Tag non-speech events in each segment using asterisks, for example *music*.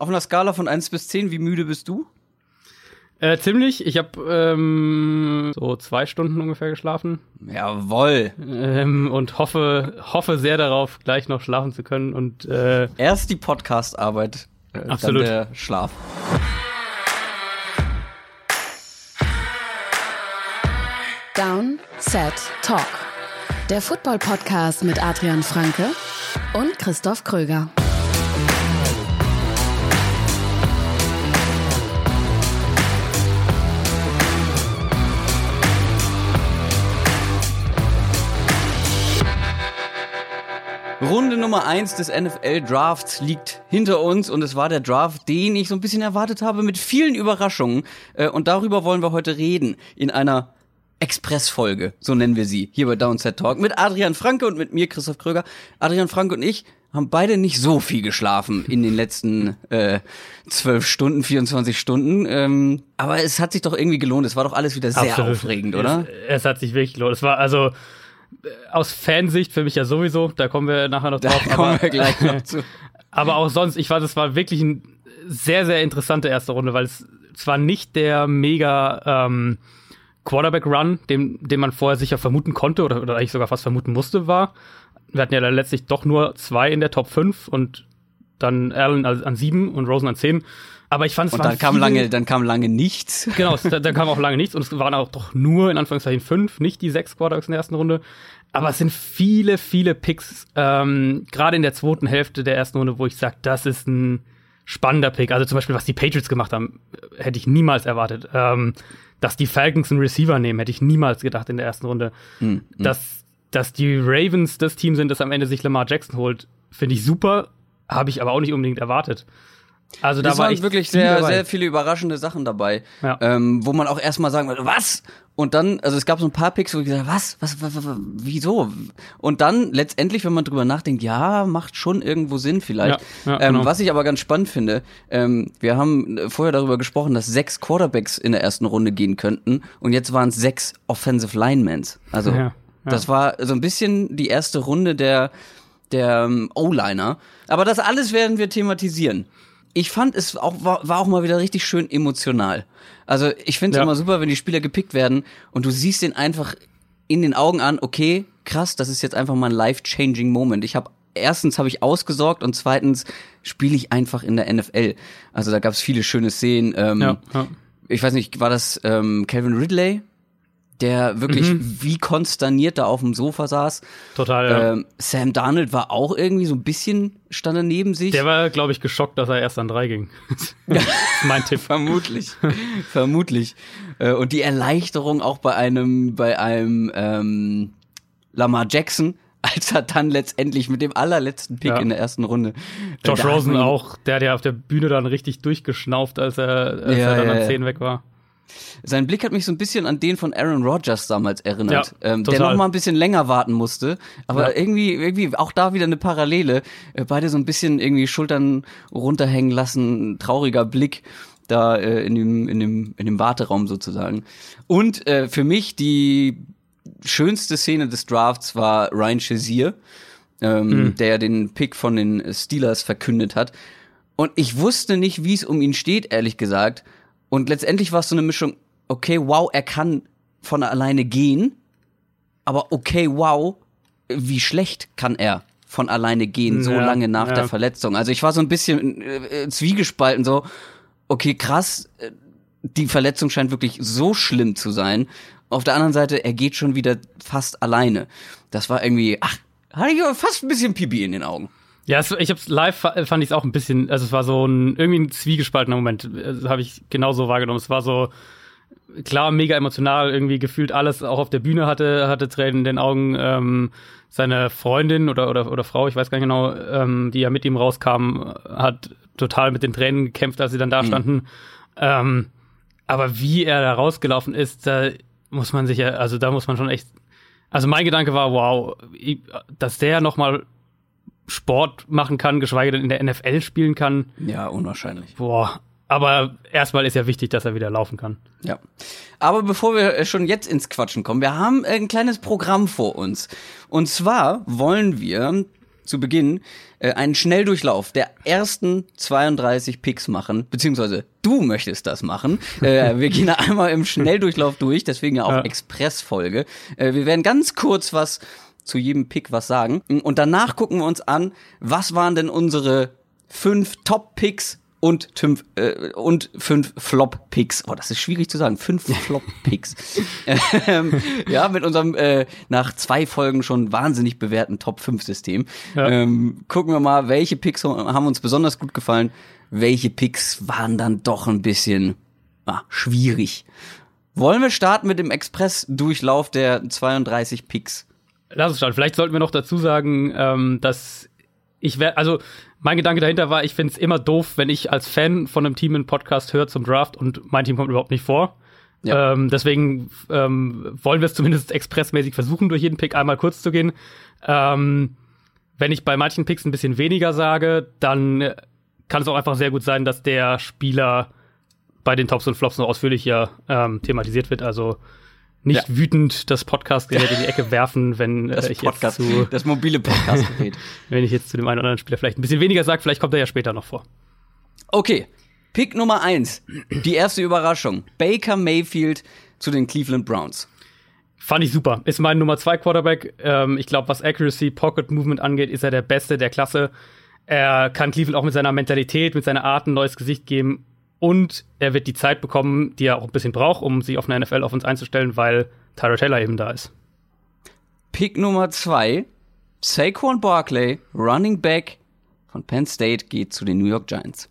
Auf einer Skala von 1 bis 10, wie müde bist du? Äh, ziemlich. Ich habe ähm, so zwei Stunden ungefähr geschlafen. Jawoll. Ähm, und hoffe, hoffe sehr darauf, gleich noch schlafen zu können. Und äh, erst die Podcast-Arbeit, äh, Absolut. dann der Schlaf. Down, Set, Talk. Der Football-Podcast mit Adrian Franke und Christoph Kröger. Runde Nummer 1 des NFL Drafts liegt hinter uns und es war der Draft, den ich so ein bisschen erwartet habe mit vielen Überraschungen äh, und darüber wollen wir heute reden in einer Expressfolge, so nennen wir sie, hier bei Downset Talk mit Adrian Franke und mit mir Christoph Kröger. Adrian Franke und ich haben beide nicht so viel geschlafen in den letzten äh, 12 Stunden, 24 Stunden. Ähm, aber es hat sich doch irgendwie gelohnt. Es war doch alles wieder sehr Absolut. aufregend, oder? Es, es, hat sich wirklich gelohnt. Es war also aus Fansicht für mich ja sowieso, da kommen wir nachher noch drauf. Da kommen aber, wir gleich noch zu. *laughs* aber auch sonst, ich fand, es war wirklich eine sehr, sehr interessante erste Runde, weil es zwar nicht der mega ähm, Quarterback-Run, den, den man vorher sicher vermuten konnte oder, oder eigentlich sogar fast vermuten musste, war. Wir hatten ja letztlich doch nur zwei in der Top 5 und dann Allen an 7 und Rosen an 10. Aber ich fand es Und dann kam lange, dann kam lange nichts. *laughs* Genau, dann, dann kam auch lange nichts und es waren auch doch nur in Anführungszeichen fünf, nicht die sechs Quarterbacks in der ersten Runde. Aber es sind viele, viele Picks, ähm, gerade in der zweiten Hälfte der ersten Runde, wo ich sage, das ist ein spannender Pick. Also zum Beispiel, was die Patriots gemacht haben, hätte ich niemals erwartet. Ähm, dass die Falcons einen Receiver nehmen, hätte ich niemals gedacht in der ersten Runde. Mhm. Dass, dass die Ravens das Team sind, das am Ende sich Lamar Jackson holt, finde ich super, habe ich aber auch nicht unbedingt erwartet. Also da war waren wirklich sehr, dabei. sehr viele überraschende Sachen dabei, ja. ähm, wo man auch erstmal sagen würde, was? Und dann, also es gab so ein paar Picks, wo ich gesagt was, was, was, was, wieso? Und dann letztendlich, wenn man drüber nachdenkt, ja, macht schon irgendwo Sinn vielleicht. Ja, ja, ähm, genau. Was ich aber ganz spannend finde, ähm, wir haben vorher darüber gesprochen, dass sechs Quarterbacks in der ersten Runde gehen könnten und jetzt waren es sechs Offensive Linemans. Also das war so ein bisschen die erste Runde der der ähm, O-Liner. Aber das alles werden wir thematisieren ich fand es auch war, war auch mal wieder richtig schön emotional. Also ich finde es ja. immer super, wenn die Spieler gepickt werden und du siehst den einfach in den Augen an, okay, krass, das ist jetzt einfach mal ein life-changing Moment. Ich habe erstens habe ich ausgesorgt und zweitens spiele ich einfach in der NFL. Also da gab es viele schöne Szenen. Ähm, ja, ja. Ich weiß nicht, war das ähm, Calvin Ridley, der wirklich mhm. wie konsterniert da auf dem Sofa saß. Total, ja. Ähm, Sam Darnold war auch irgendwie so ein bisschen, stand er neben sich. Der war, glaube ich, geschockt, dass er erst an drei ging. *laughs* mein Tipp. Vermutlich. Vermutlich. Äh, und die Erleichterung auch bei einem, bei einem ähm, Lamar Jackson, *laughs* als er dann letztendlich mit dem allerletzten Pick ja. in der ersten Runde. Äh, Josh Rosen auch, der hat ja auf der Bühne dann richtig durchgeschnauft, als er, als ja, er dann ja, an 10 weg war. Sein Blick hat mich so ein bisschen an den von Aaron Rodgers damals erinnert, ja, ähm, der noch mal ein bisschen länger warten musste, aber ja. irgendwie, irgendwie auch da wieder eine Parallele. Äh, beide so ein bisschen irgendwie Schultern runterhängen lassen, trauriger Blick da äh, in dem in dem in dem Warteraum sozusagen. Und äh, für mich die schönste Szene des Drafts war Ryan Shazier, ähm, mhm. der den Pick von den Steelers verkündet hat. Und ich wusste nicht, wie es um ihn steht, ehrlich gesagt. Und letztendlich war es so eine Mischung, okay, wow, er kann von alleine gehen, aber okay, wow, wie schlecht kann er von alleine gehen, so ja, lange nach ja. der Verletzung. Also ich war so ein bisschen äh, zwiegespalten, so, okay, krass, äh, die Verletzung scheint wirklich so schlimm zu sein. Auf der anderen Seite, er geht schon wieder fast alleine. Das war irgendwie, ach, hatte ich fast ein bisschen Pipi in den Augen. Ja, es, ich hab's live fand ich es auch ein bisschen, also es war so ein irgendwie ein zwiegespaltener Moment, das habe ich genauso wahrgenommen. Es war so klar mega emotional, irgendwie gefühlt alles auch auf der Bühne hatte hatte Tränen in den Augen. Ähm, seine Freundin oder oder oder Frau, ich weiß gar nicht genau, ähm, die ja mit ihm rauskam, hat total mit den Tränen gekämpft, als sie dann da mhm. standen. Ähm, aber wie er da rausgelaufen ist, da muss man sich ja, also da muss man schon echt also mein Gedanke war, wow, dass der noch mal Sport machen kann, geschweige denn in der NFL spielen kann. Ja, unwahrscheinlich. Boah. Aber erstmal ist ja wichtig, dass er wieder laufen kann. Ja. Aber bevor wir äh, schon jetzt ins Quatschen kommen, wir haben ein kleines Programm vor uns. Und zwar wollen wir zu Beginn äh, einen Schnelldurchlauf der ersten 32 Picks machen, beziehungsweise du möchtest das machen. Äh, *laughs* wir gehen einmal im Schnelldurchlauf durch, deswegen ja auch ja. Expressfolge. Äh, wir werden ganz kurz was zu jedem Pick was sagen und danach gucken wir uns an, was waren denn unsere fünf Top-Picks und fünf, äh, und fünf Flop-Picks. Oh, das ist schwierig zu sagen. Fünf *laughs* Flop-Picks. ähm, ja, mit unserem äh, nach zwei Folgen schon wahnsinnig bewährten Top-5-System. Ja. Ähm, gucken wir mal, welche Picks haben uns besonders gut gefallen. Welche Picks waren dann doch ein bisschen ah, schwierig. Wollen wir starten mit dem Express-Durchlauf der 32 Picks? Lass uns starten. Vielleicht sollten wir noch dazu sagen, ähm, dass ich werde, also mein Gedanke dahinter war, ich finde es immer doof, wenn ich als Fan von einem Team einen Podcast höre zum Draft und mein Team kommt überhaupt nicht vor. Ja. Ähm, deswegen ähm, wollen wir es zumindest expressmäßig versuchen, durch jeden Pick einmal kurz zu gehen. Ähm, wenn ich bei manchen Picks ein bisschen weniger sage, dann kann es auch einfach sehr gut sein, dass der Spieler bei den Tops und Flops noch ausführlicher ähm, thematisiert wird. Also nicht ja. wütend das Podcastgerät in die Ecke *laughs* werfen, wenn äh, ich Podcast, jetzt zu das mobile Podcastgerät. *laughs* wenn ich jetzt zu dem einen oder anderen Spieler vielleicht ein bisschen weniger sage, vielleicht kommt er ja später noch vor. Okay, Pick Nummer eins, die erste Überraschung: Baker Mayfield zu den Cleveland Browns. Fand ich super. Ist mein Nummer zwei Quarterback. Ähm, ich glaube, was Accuracy, Pocket Movement angeht, ist er der Beste der Klasse. Er kann Cleveland auch mit seiner Mentalität, mit seiner Art ein neues Gesicht geben und er wird die Zeit bekommen, die er auch ein bisschen braucht, um sich auf eine NFL auf uns einzustellen, weil Tyra Taylor eben da ist. Pick Nummer zwei, Saquon Barkley, Running Back von Penn State, geht zu den New York Giants.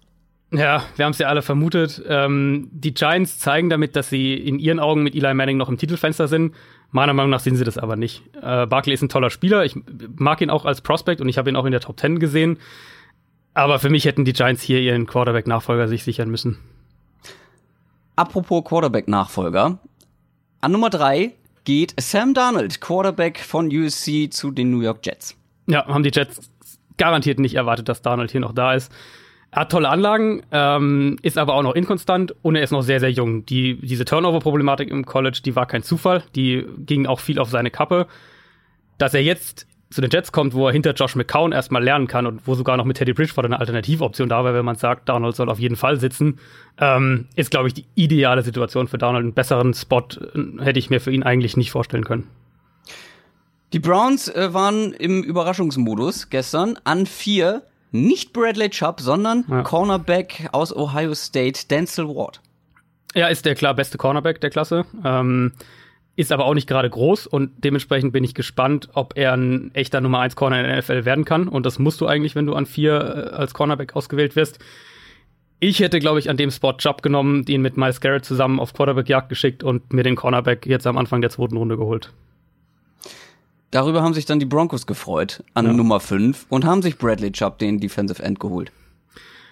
Ja, wir haben es ja alle vermutet. Ähm, die Giants zeigen damit, dass sie in ihren Augen mit Eli Manning noch im Titelfenster sind. Meiner Meinung nach sind sie das aber nicht. Äh, Barkley ist ein toller Spieler. Ich mag ihn auch als Prospect und ich habe ihn auch in der Top 10 gesehen. Aber für mich hätten die Giants hier ihren Quarterback-Nachfolger sich sichern müssen. Apropos Quarterback-Nachfolger. An Nummer drei geht Sam Darnold, Quarterback von USC zu den New York Jets. Ja, haben die Jets garantiert nicht erwartet, dass Darnold hier noch da ist. Er hat tolle Anlagen, ähm, ist aber auch noch inkonstant und er ist noch sehr, sehr jung. Die, diese Turnover-Problematik im College, die war kein Zufall. Die ging auch viel auf seine Kappe. Dass er jetzt zu den Jets kommt, wo er hinter Josh McCown erstmal lernen kann und wo sogar noch mit Teddy Bridgewater eine Alternativoption da wäre, wenn man sagt, Donald soll auf jeden Fall sitzen, ähm, ist, glaube ich, die ideale Situation für Donald. Einen besseren Spot äh, hätte ich mir für ihn eigentlich nicht vorstellen können. Die Browns äh, waren im Überraschungsmodus gestern an vier. Nicht Bradley Chubb, sondern ja. Cornerback aus Ohio State, Denzel Ward. Er ist der klar beste Cornerback der Klasse. Ähm, ist aber auch nicht gerade groß und dementsprechend bin ich gespannt, ob er ein echter Nummer 1 Corner in der NFL werden kann. Und das musst du eigentlich, wenn du an vier äh, als Cornerback ausgewählt wirst. Ich hätte, glaube ich, an dem Spot Job genommen, ihn mit Miles Garrett zusammen auf Quarterback-Jagd geschickt und mir den Cornerback jetzt am Anfang der zweiten Runde geholt. Darüber haben sich dann die Broncos gefreut an ja. Nummer 5 und haben sich Bradley Chubb, den Defensive End, geholt.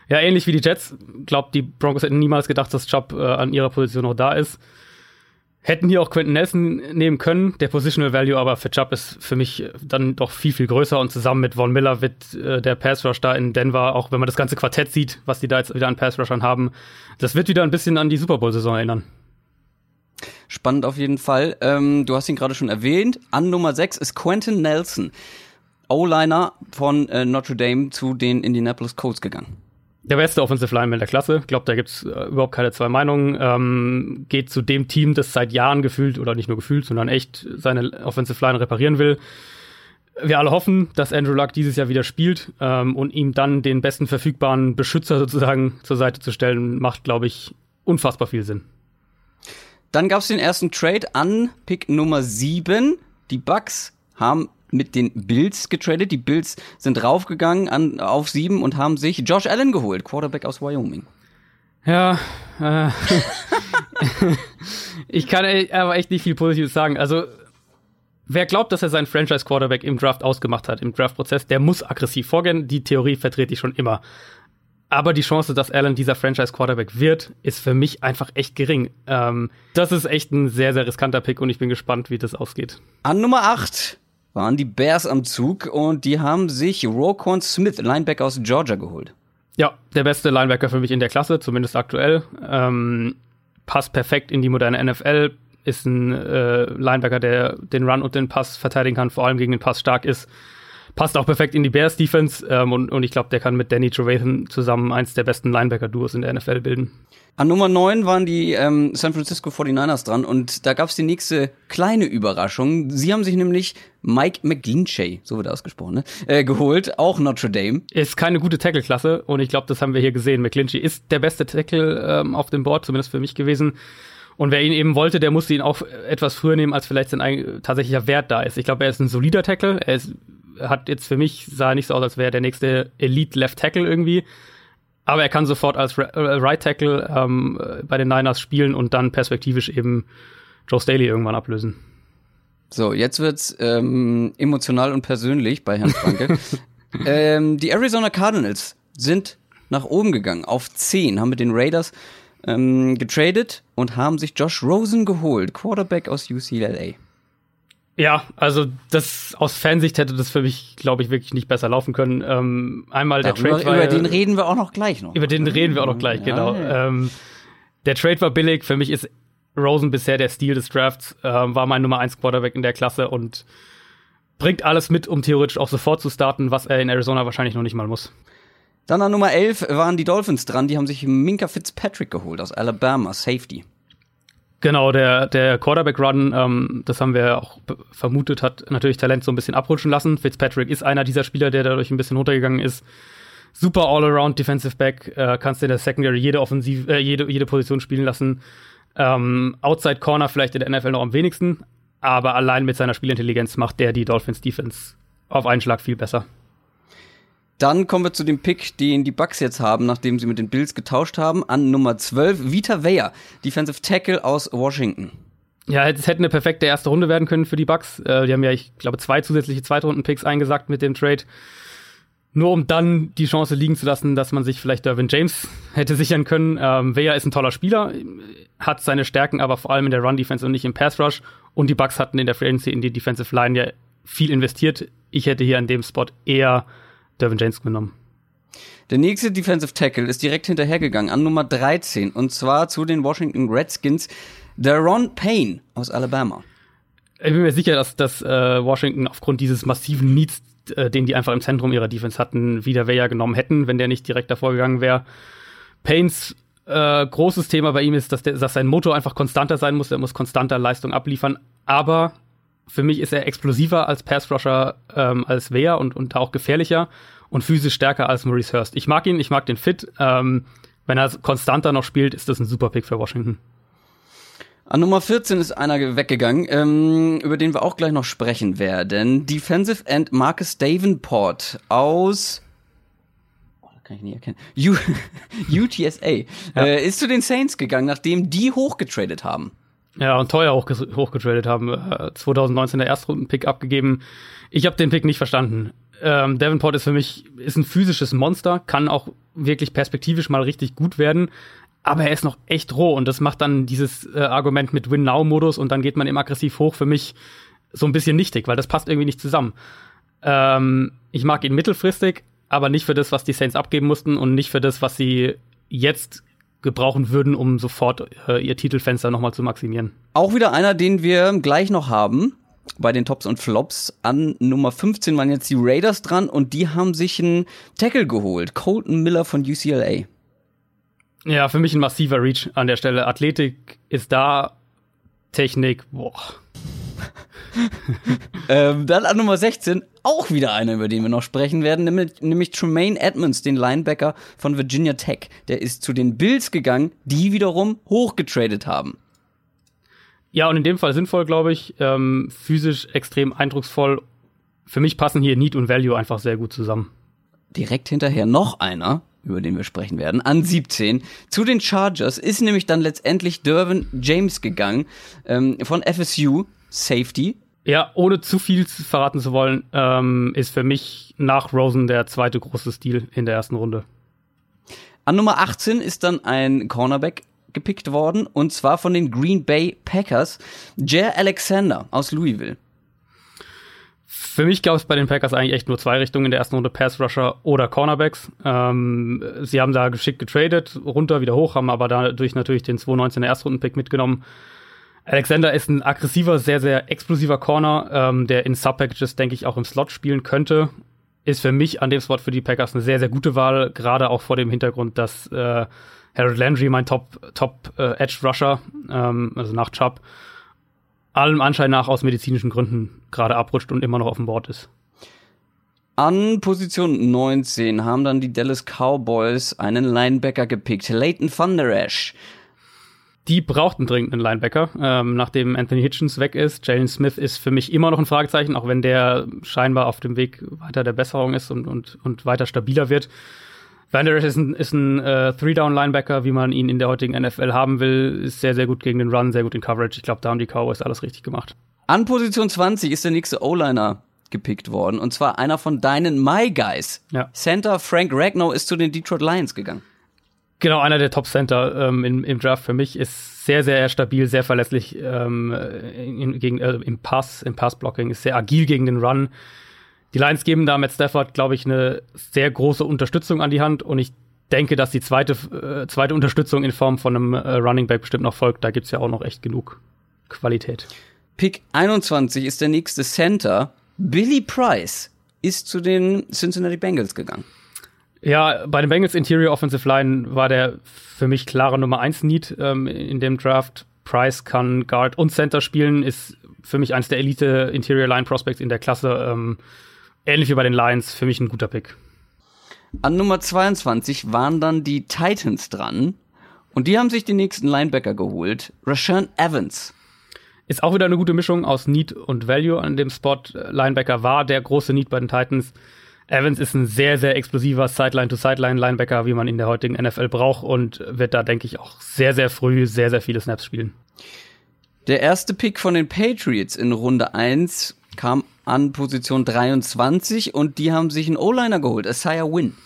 Ja, ähnlich wie die Jets. Glaubt, die Broncos hätten niemals gedacht, dass Chubb äh, an ihrer Position noch da ist. Hätten hier auch Quentin Nelson nehmen können. Der Positional Value aber für Chubb ist für mich dann doch viel, viel größer. Und zusammen mit Von Miller wird äh, der Pass Rush da in Denver, auch wenn man das ganze Quartett sieht, was die da jetzt wieder an Pass Rushern haben, das wird wieder ein bisschen an die Super Bowl-Saison erinnern. Spannend auf jeden Fall. Ähm, du hast ihn gerade schon erwähnt. An Nummer 6 ist Quentin Nelson, O-Liner von äh, Notre Dame zu den Indianapolis Colts gegangen der beste Offensive Lineman der Klasse. Ich glaube, da gibt's äh, überhaupt keine zwei Meinungen. Ähm, geht zu dem Team, das seit Jahren gefühlt, oder nicht nur gefühlt, sondern echt seine Offensive Line reparieren will. Wir alle hoffen, dass Andrew Luck dieses Jahr wieder spielt ähm, und ihm dann den besten verfügbaren Beschützer sozusagen zur Seite zu stellen, macht, glaube ich, unfassbar viel Sinn. Dann gab's den ersten Trade an Pick Nummer 7. Die Bucks haben mit den Bills getradet. Die Bills sind raufgegangen an, auf sieben und haben sich Josh Allen geholt, Quarterback aus Wyoming. Ja, äh, *laughs* ich kann aber echt nicht viel Positives sagen. Also, wer glaubt, dass er seinen Franchise-Quarterback im Draft ausgemacht hat, im Draft-Prozess, der muss aggressiv vorgehen. Die Theorie vertrete ich schon immer. Aber die Chance, dass Allen dieser Franchise-Quarterback wird, ist für mich einfach echt gering. Ähm, das ist echt ein sehr, sehr riskanter Pick und ich bin gespannt, wie das ausgeht. An Nummer 8 waren die Bears am Zug und die haben sich Roquan Smith, Linebacker aus Georgia, geholt. Ja, der beste Linebacker für mich in der Klasse, zumindest aktuell. Ähm, passt perfekt in die moderne NFL, ist ein äh, Linebacker, der den Run und den Pass verteidigen kann, vor allem gegen den Pass stark ist. Passt auch perfekt in die Bears Defense ähm, und, und ich glaube, der kann mit Danny Trevathan zusammen eins der besten Linebacker-Duos in der NFL bilden. An Nummer 9 waren die ähm, San Francisco 49ers dran und da gab es die nächste kleine Überraschung. Sie haben sich nämlich Mike McGlinchey, so wird er ausgesprochen, ne? äh, geholt, auch Notre Dame. Ist keine gute Tackle-Klasse und ich glaube, das haben wir hier gesehen. McGlinchey ist der beste Tackle ähm, auf dem Board, zumindest für mich gewesen. Und wer ihn eben wollte, der musste ihn auch etwas früher nehmen, als vielleicht sein tatsächlicher Wert da ist. Ich glaube, er ist ein solider Tackle. Er ist, hat jetzt für mich, sah nicht so aus, als wäre er der nächste Elite Left Tackle irgendwie. Aber er kann sofort als äh, Right Tackle ähm, bei den Niners spielen und dann perspektivisch eben Joe Staley irgendwann ablösen. So, jetzt wird's ähm, emotional und persönlich bei Herrn Franke. *laughs* ähm, die Arizona Cardinals sind nach oben gegangen auf 10, haben mit den Raiders ähm, getradet und haben sich Josh Rosen geholt, Quarterback aus UCLA. Ja, also das aus Fansicht hätte das für mich, glaube ich, wirklich nicht besser laufen können. Ähm, einmal der Darüber, Trade war über den reden wir auch noch gleich noch. Über den reden wir auch noch gleich, ja, genau. Ja. Ähm, der Trade war billig. Für mich ist Rosen bisher der Stil des Drafts. Ähm, war mein Nummer 1 Quarterback in der Klasse und bringt alles mit, um theoretisch auch sofort zu starten, was er in Arizona wahrscheinlich noch nicht mal muss. Dann an Nummer 11 waren die Dolphins dran. Die haben sich Minka Fitzpatrick geholt aus Alabama, Safety. Genau, der, der Quarterback-Run, ähm, das haben wir auch vermutet, hat natürlich Talent so ein bisschen abrutschen lassen. Fitzpatrick ist einer dieser Spieler, der dadurch ein bisschen runtergegangen ist. Super All-Around Defensive Back, äh, kannst in der Secondary jede Offensiv, äh, jede, jede Position spielen lassen. Ähm, Outside Corner vielleicht in der NFL noch am wenigsten, aber allein mit seiner Spielintelligenz macht der die Dolphins Defense auf einen Schlag viel besser. Dann kommen wir zu dem Pick, den die Bucks jetzt haben, nachdem sie mit den Bills getauscht haben. An Nummer 12, Vita Weyer, Defensive Tackle aus Washington. Ja, es hätte eine perfekte erste Runde werden können für die Bucks. Äh, die haben ja, ich glaube, zwei zusätzliche Zweitrunden-Picks eingesagt mit dem Trade. Nur um dann die Chance liegen zu lassen, dass man sich vielleicht Dervin James *laughs* hätte sichern können. Ähm, Weyer ist ein toller Spieler, hat seine Stärken aber vor allem in der Run-Defense und nicht im Pass-Rush. Und die Bucks hatten in der Free Agency in die Defensive Line ja viel investiert. Ich hätte hier an dem Spot eher Dervin James genommen. Der nächste Defensive Tackle ist direkt hinterhergegangen an Nummer 13 und zwar zu den Washington Redskins, Daron Payne aus Alabama. Ich bin mir sicher, dass, dass äh, Washington aufgrund dieses massiven Needs, äh, den die einfach im Zentrum ihrer Defense hatten, wieder Weyer genommen hätten, wenn der nicht direkt davor gegangen wäre. Paynes äh, großes Thema bei ihm ist, dass, der, dass sein Motor einfach konstanter sein muss. Er muss konstanter Leistung abliefern. Aber für mich ist er explosiver als Pass-Rusher, ähm, als Wehr und, und auch gefährlicher und physisch stärker als Maurice Hurst. Ich mag ihn, ich mag den Fit. Ähm, wenn er konstanter noch spielt, ist das ein super Pick für Washington. An Nummer 14 ist einer weggegangen, ähm, über den wir auch gleich noch sprechen werden. Defensive End Marcus Davenport aus oh, kann ich nicht erkennen. U *laughs* UTSA ja. äh, ist zu den Saints gegangen, nachdem die hochgetradet haben. Ja, und teuer hoch, hochgetradet haben. Äh, 2019 der Erstrunden-Pick abgegeben. Ich habe den Pick nicht verstanden. Ähm, Davenport ist für mich ist ein physisches Monster, kann auch wirklich perspektivisch mal richtig gut werden, aber er ist noch echt roh und das macht dann dieses äh, Argument mit Win-Now-Modus und dann geht man eben aggressiv hoch für mich so ein bisschen nichtig, weil das passt irgendwie nicht zusammen. Ähm, ich mag ihn mittelfristig, aber nicht für das, was die Saints abgeben mussten und nicht für das, was sie jetzt gebrauchen würden, um sofort äh, ihr Titelfenster nochmal zu maximieren. Auch wieder einer, den wir gleich noch haben bei den Tops und Flops. An Nummer 15 waren jetzt die Raiders dran und die haben sich einen Tackle geholt. Colton Miller von UCLA. Ja, für mich ein massiver Reach an der Stelle. Athletik ist da, Technik, boah. *laughs* ähm, dann an Nummer 16 auch wieder einer, über den wir noch sprechen werden, nämlich, nämlich Tremaine Edmonds, den Linebacker von Virginia Tech. Der ist zu den Bills gegangen, die wiederum hochgetradet haben. Ja, und in dem Fall sinnvoll, glaube ich. Ähm, physisch extrem eindrucksvoll. Für mich passen hier Need und Value einfach sehr gut zusammen. Direkt hinterher noch einer, über den wir sprechen werden, an 17. Zu den Chargers ist nämlich dann letztendlich Dervin James gegangen ähm, von FSU, Safety. Ja, ohne zu viel verraten zu wollen, ähm, ist für mich nach Rosen der zweite große Stil in der ersten Runde. An Nummer 18 ist dann ein Cornerback gepickt worden und zwar von den Green Bay Packers, Jer Alexander aus Louisville. Für mich gab es bei den Packers eigentlich echt nur zwei Richtungen in der ersten Runde, Pass Rusher oder Cornerbacks. Ähm, sie haben da geschickt getradet, runter, wieder hoch, haben aber dadurch natürlich den 2019er Erstrunden-Pick mitgenommen. Alexander ist ein aggressiver, sehr, sehr explosiver Corner, ähm, der in Sub-Packages, denke ich, auch im Slot spielen könnte. Ist für mich an dem Spot für die Packers eine sehr, sehr gute Wahl, gerade auch vor dem Hintergrund, dass äh, Harold Landry, mein Top, Top äh, Rusher, ähm, also nach Chubb, allem Anschein nach aus medizinischen Gründen gerade abrutscht und immer noch auf dem Board ist. An Position 19 haben dann die Dallas Cowboys einen Linebacker gepickt, Leighton Van Der Esch die brauchten dringend einen Linebacker, ähm, nachdem Anthony Hitchens weg ist. Jalen Smith ist für mich immer noch ein Fragezeichen, auch wenn der scheinbar auf dem Weg weiter der Besserung ist und, und, und weiter stabiler wird. Van Der ist ein, ist ein äh, Three-Down-Linebacker, wie man ihn in der heutigen NFL haben will. Ist sehr, sehr gut gegen den Run, sehr gut in Coverage. Ich glaube, da haben die Cowboys alles richtig gemacht. An Position 20 ist der nächste O-Liner gepickt worden. Und zwar einer von deinen My Guys. Ja. Center Frank Ragnow ist zu den Detroit Lions gegangen. Genau, einer der Top-Center ähm, im, im Draft für mich ist sehr, sehr stabil, sehr verlässlich ähm, in, gegen, äh, im Pass, im Pass-Blocking, ist sehr agil gegen den Run. Die Lions geben da mit Stafford, glaube ich, eine sehr große Unterstützung an die Hand und ich denke, dass die zweite, äh, zweite Unterstützung in Form von einem äh, Running Back bestimmt noch folgt. Da gibt's ja auch noch echt genug Qualität. Pick 21 ist der nächste Center. Billy Price ist zu den Cincinnati Bengals gegangen. Ja, bei den Bengals Interior Offensive Line war der für mich klare Nummer 1 Need ähm, in dem Draft. Price kann Guard und Center spielen, ist für mich eines der Elite Interior Line Prospects in der Klasse. Ähm, ähnlich wie bei den Lions, für mich ein guter Pick. An Nummer 22 waren dann die Titans dran und die haben sich den nächsten Linebacker geholt, Rashawn Evans. Ist auch wieder eine gute Mischung aus Need und Value an dem Spot. Linebacker war der große Need bei den Titans. Evans ist ein sehr, sehr explosiver Sideline-to-Sideline-Linebacker, wie man in der heutigen NFL braucht und wird da, denke ich, auch sehr, sehr früh sehr, sehr viele Snaps spielen. Der erste Pick von den Patriots in Runde 1 kam an Position 23 und die haben sich einen O-Liner geholt, Isaiah Wynn.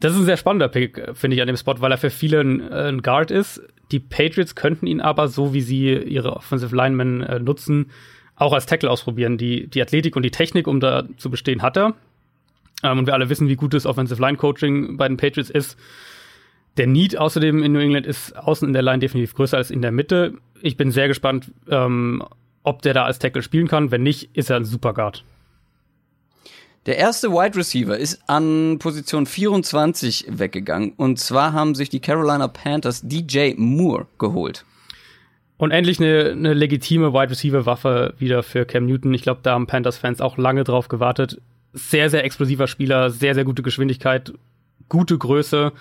Das ist ein sehr spannender Pick, finde ich, an dem Spot, weil er für viele ein, ein, Guard ist. Die Patriots könnten ihn aber, so wie sie ihre Offensive Linemen äh, nutzen, auch als Tackle ausprobieren. Die, die Athletik und die Technik, um da zu bestehen, hat er. Ähm, und wir alle wissen, wie gut das Offensive Line Coaching bei den Patriots ist. Der Need außerdem in New England ist außen in der Line definitiv größer als in der Mitte. Ich bin sehr gespannt, ähm, ob der da als Tackle spielen kann. Wenn nicht, ist er ein Super Guard. Der erste Wide Receiver ist an Position 24 weggegangen. Und zwar haben sich die Carolina Panthers DJ Moore geholt. Und endlich eine, eine legitime Wide Receiver Waffe wieder für Cam Newton. Ich glaube, da haben Panthers Fans auch lange drauf gewartet sehr, sehr explosiver Spieler, sehr, sehr gute Geschwindigkeit, gute Größe,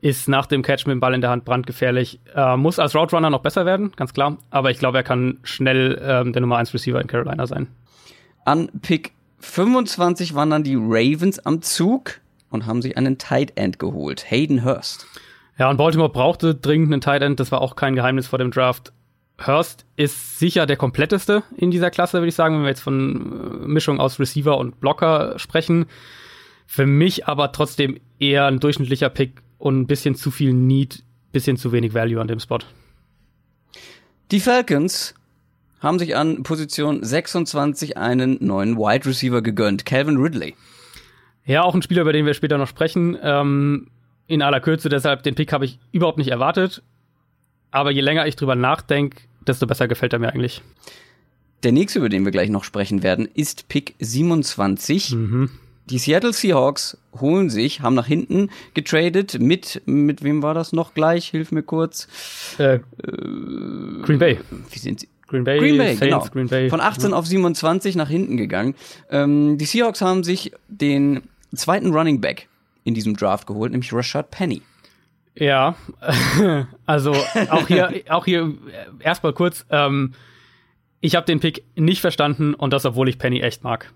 ist nach dem Catch mit dem Ball in der Hand brandgefährlich. Äh, muss als Route Runner noch besser werden, ganz klar. Aber ich glaube, er kann schnell ähm, der Nummer 1 Receiver in Carolina sein. An Pick 25 waren dann die Ravens am Zug und haben sich einen Tight End geholt, Hayden Hurst. Ja, und Baltimore brauchte dringend einen Tight End, das war auch kein Geheimnis vor dem Draft. Hurst ist sicher der kompletteste in dieser Klasse, würde ich sagen, wenn wir jetzt von äh, Mischung aus Receiver und Blocker sprechen. Für mich aber trotzdem eher ein durchschnittlicher Pick und ein bisschen zu viel Need, bisschen zu wenig Value an dem Spot. Die Falcons haben sich an Position 26 einen neuen Wide Receiver gegönnt, Calvin Ridley. Ja, auch ein Spieler, über den wir später noch sprechen. Ähm, in aller Kürze, deshalb den Pick habe ich überhaupt nicht erwartet. Aber je länger ich drüber nachdenke, desto besser gefällt er mir eigentlich. Der nächste, über den wir gleich noch sprechen werden, ist Pick 27. Mhm. Die Seattle Seahawks holen sich, haben nach hinten getradet mit, mit wem war das noch gleich? Hilf mir kurz. Äh, Green Bay. Wie sind sie? Green Bay, Green Bay, Saints, genau. Green Bay. Von 18 ja. auf 27 nach hinten gegangen. Ähm, die Seahawks haben sich den zweiten Running Back in diesem Draft geholt, nämlich Rashad Penny. Ja, *laughs* also auch hier, auch hier erstmal kurz. Ähm, ich habe den Pick nicht verstanden und das, obwohl ich Penny echt mag.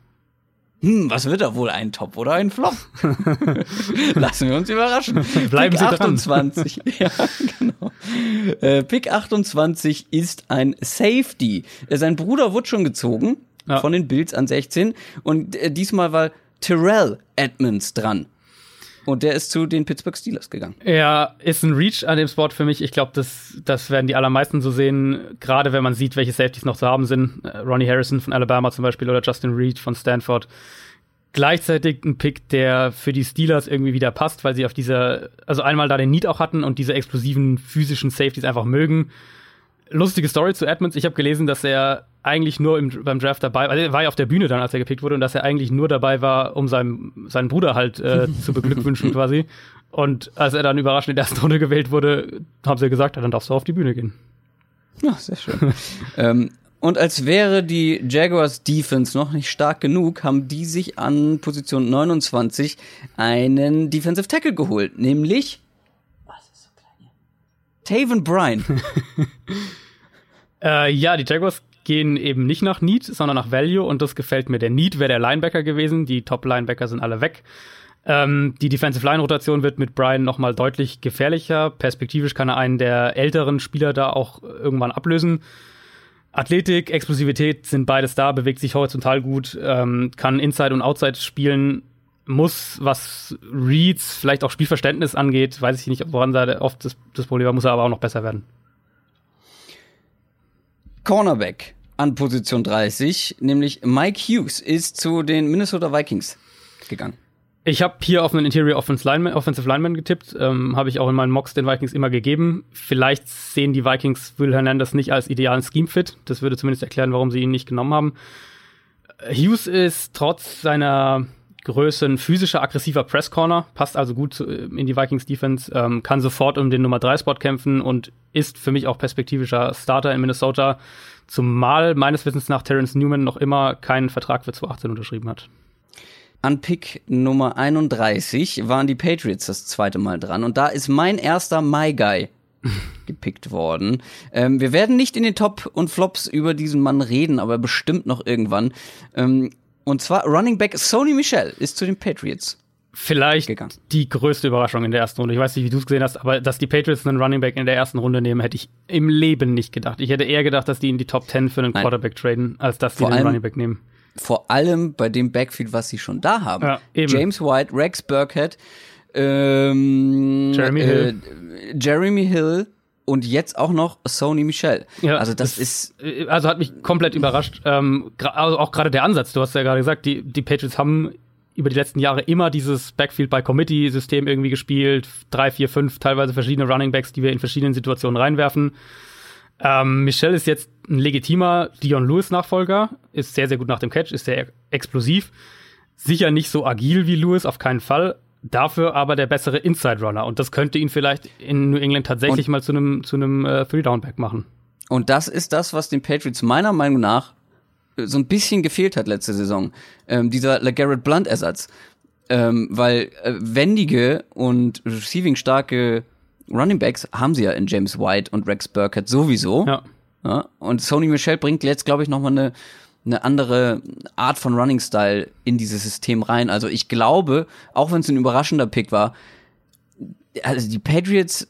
Hm, was wird da wohl ein Top oder ein Flop? *laughs* Lassen wir uns überraschen. *laughs* Bleiben Pick Sie 28. ja, genau. Äh, Pick 28 ist ein Safety. Äh, sein Bruder wurde schon gezogen ja. von den Bills an 16 und äh, diesmal war Terrell Edmonds dran. Und der ist zu den Pittsburgh Steelers gegangen. Ja, ist ein Reach an dem Spot für mich. Ich glaube, das, das werden die allermeisten so sehen, gerade wenn man sieht, welche Safeties noch zu haben sind. Äh, Ronnie Harrison von Alabama zum Beispiel oder Justin Reed von Stanford. Gleichzeitig ein Pick, der für die Steelers irgendwie wieder passt, weil sie auf dieser, also einmal da den Need auch hatten und diese explosiven physischen Safeties einfach mögen. Lustige Story zu Edmonds. Ich habe gelesen, dass er eigentlich nur im, beim Draft dabei war. Also er war ja auf der Bühne dann, als er gepickt wurde, und dass er eigentlich nur dabei war, um seinem, seinen Bruder halt äh, *laughs* zu beglückwünschen quasi. Und als er dann überraschend in der ersten Runde gewählt wurde, haben sie gesagt, ja, dann darfst du auf die Bühne gehen. Ja, sehr schön. *laughs* ähm, und als wäre die Jaguars Defense noch nicht stark genug, haben die sich an Position 29 einen Defensive Tackle geholt, nämlich Taven Bryan. *laughs* äh, ja, die Jaguars gehen eben nicht nach Need, sondern nach Value und das gefällt mir. Der Need wäre der Linebacker gewesen, die Top-Linebacker sind alle weg. Ähm, die Defensive Line Rotation wird mit Brian nochmal deutlich gefährlicher. Perspektivisch kann er einen der älteren Spieler da auch irgendwann ablösen. Athletik, Explosivität sind beides da, bewegt sich horizontal gut, ähm, kann Inside und Outside spielen, muss, was Reads, vielleicht auch Spielverständnis angeht, weiß ich nicht, woran da oft das, das Problem war, muss er aber auch noch besser werden. Cornerback an Position 30, nämlich Mike Hughes, ist zu den Minnesota Vikings gegangen. Ich habe hier auf einen Interior Offensive Lineman, Offensive Lineman getippt, ähm, habe ich auch in meinen Mocks den Vikings immer gegeben. Vielleicht sehen die Vikings Will Hernandez nicht als idealen Scheme-Fit. Das würde zumindest erklären, warum sie ihn nicht genommen haben. Hughes ist trotz seiner Größe ein physischer, aggressiver Press-Corner, passt also gut in die Vikings-Defense, ähm, kann sofort um den Nummer 3-Spot kämpfen und ist für mich auch perspektivischer Starter in Minnesota, zumal meines Wissens nach Terrence Newman noch immer keinen Vertrag für 2018 unterschrieben hat. An Pick Nummer 31 waren die Patriots das zweite Mal dran. Und da ist mein erster My Guy *laughs* gepickt worden. Ähm, wir werden nicht in den Top und Flops über diesen Mann reden, aber bestimmt noch irgendwann. Ähm, und zwar Running Back Sony Michel ist zu den Patriots. Vielleicht gegangen. die größte Überraschung in der ersten Runde. Ich weiß nicht, wie du es gesehen hast, aber dass die Patriots einen Running Back in der ersten Runde nehmen, hätte ich im Leben nicht gedacht. Ich hätte eher gedacht, dass die in die Top 10 für einen Nein. Quarterback traden, als dass die Vor einen Running Back nehmen vor allem bei dem Backfield, was sie schon da haben. Ja, James White, Rex Burkhead, ähm, Jeremy äh, Hill. Jeremy Hill und jetzt auch noch Sony Michel. Ja, also das, das, ist äh, also hat mich komplett überrascht. Ähm, also auch gerade der Ansatz. Du hast ja gerade gesagt, die die Patriots haben über die letzten Jahre immer dieses Backfield by Committee System irgendwie gespielt. Drei, vier, fünf, teilweise verschiedene Running Backs, die wir in verschiedenen Situationen reinwerfen. Ähm, Michel ist jetzt ein legitimer Dion Lewis-Nachfolger, ist sehr, sehr gut nach dem Catch, ist sehr explosiv. Sicher nicht so agil wie Lewis, auf keinen Fall. Dafür aber der bessere Inside-Runner. Und das könnte ihn vielleicht in New England tatsächlich und, mal zu einem zu einem äh, Three-Down-Back machen. Und das ist das, was den Patriots meiner Meinung nach äh, so ein bisschen gefehlt hat letzte Saison. Ähm, dieser LeGarrette Blunt-Ersatz. Ähm, weil äh, wendige und receiving-starke Running Backs haben sie ja in James White und Rex Burkett sowieso. Ja. ja und Sony Michel bringt jetzt, glaube ich, nochmal eine, eine andere Art von Running Style in dieses System rein. Also ich glaube, auch wenn es ein überraschender Pick war, also die Patriots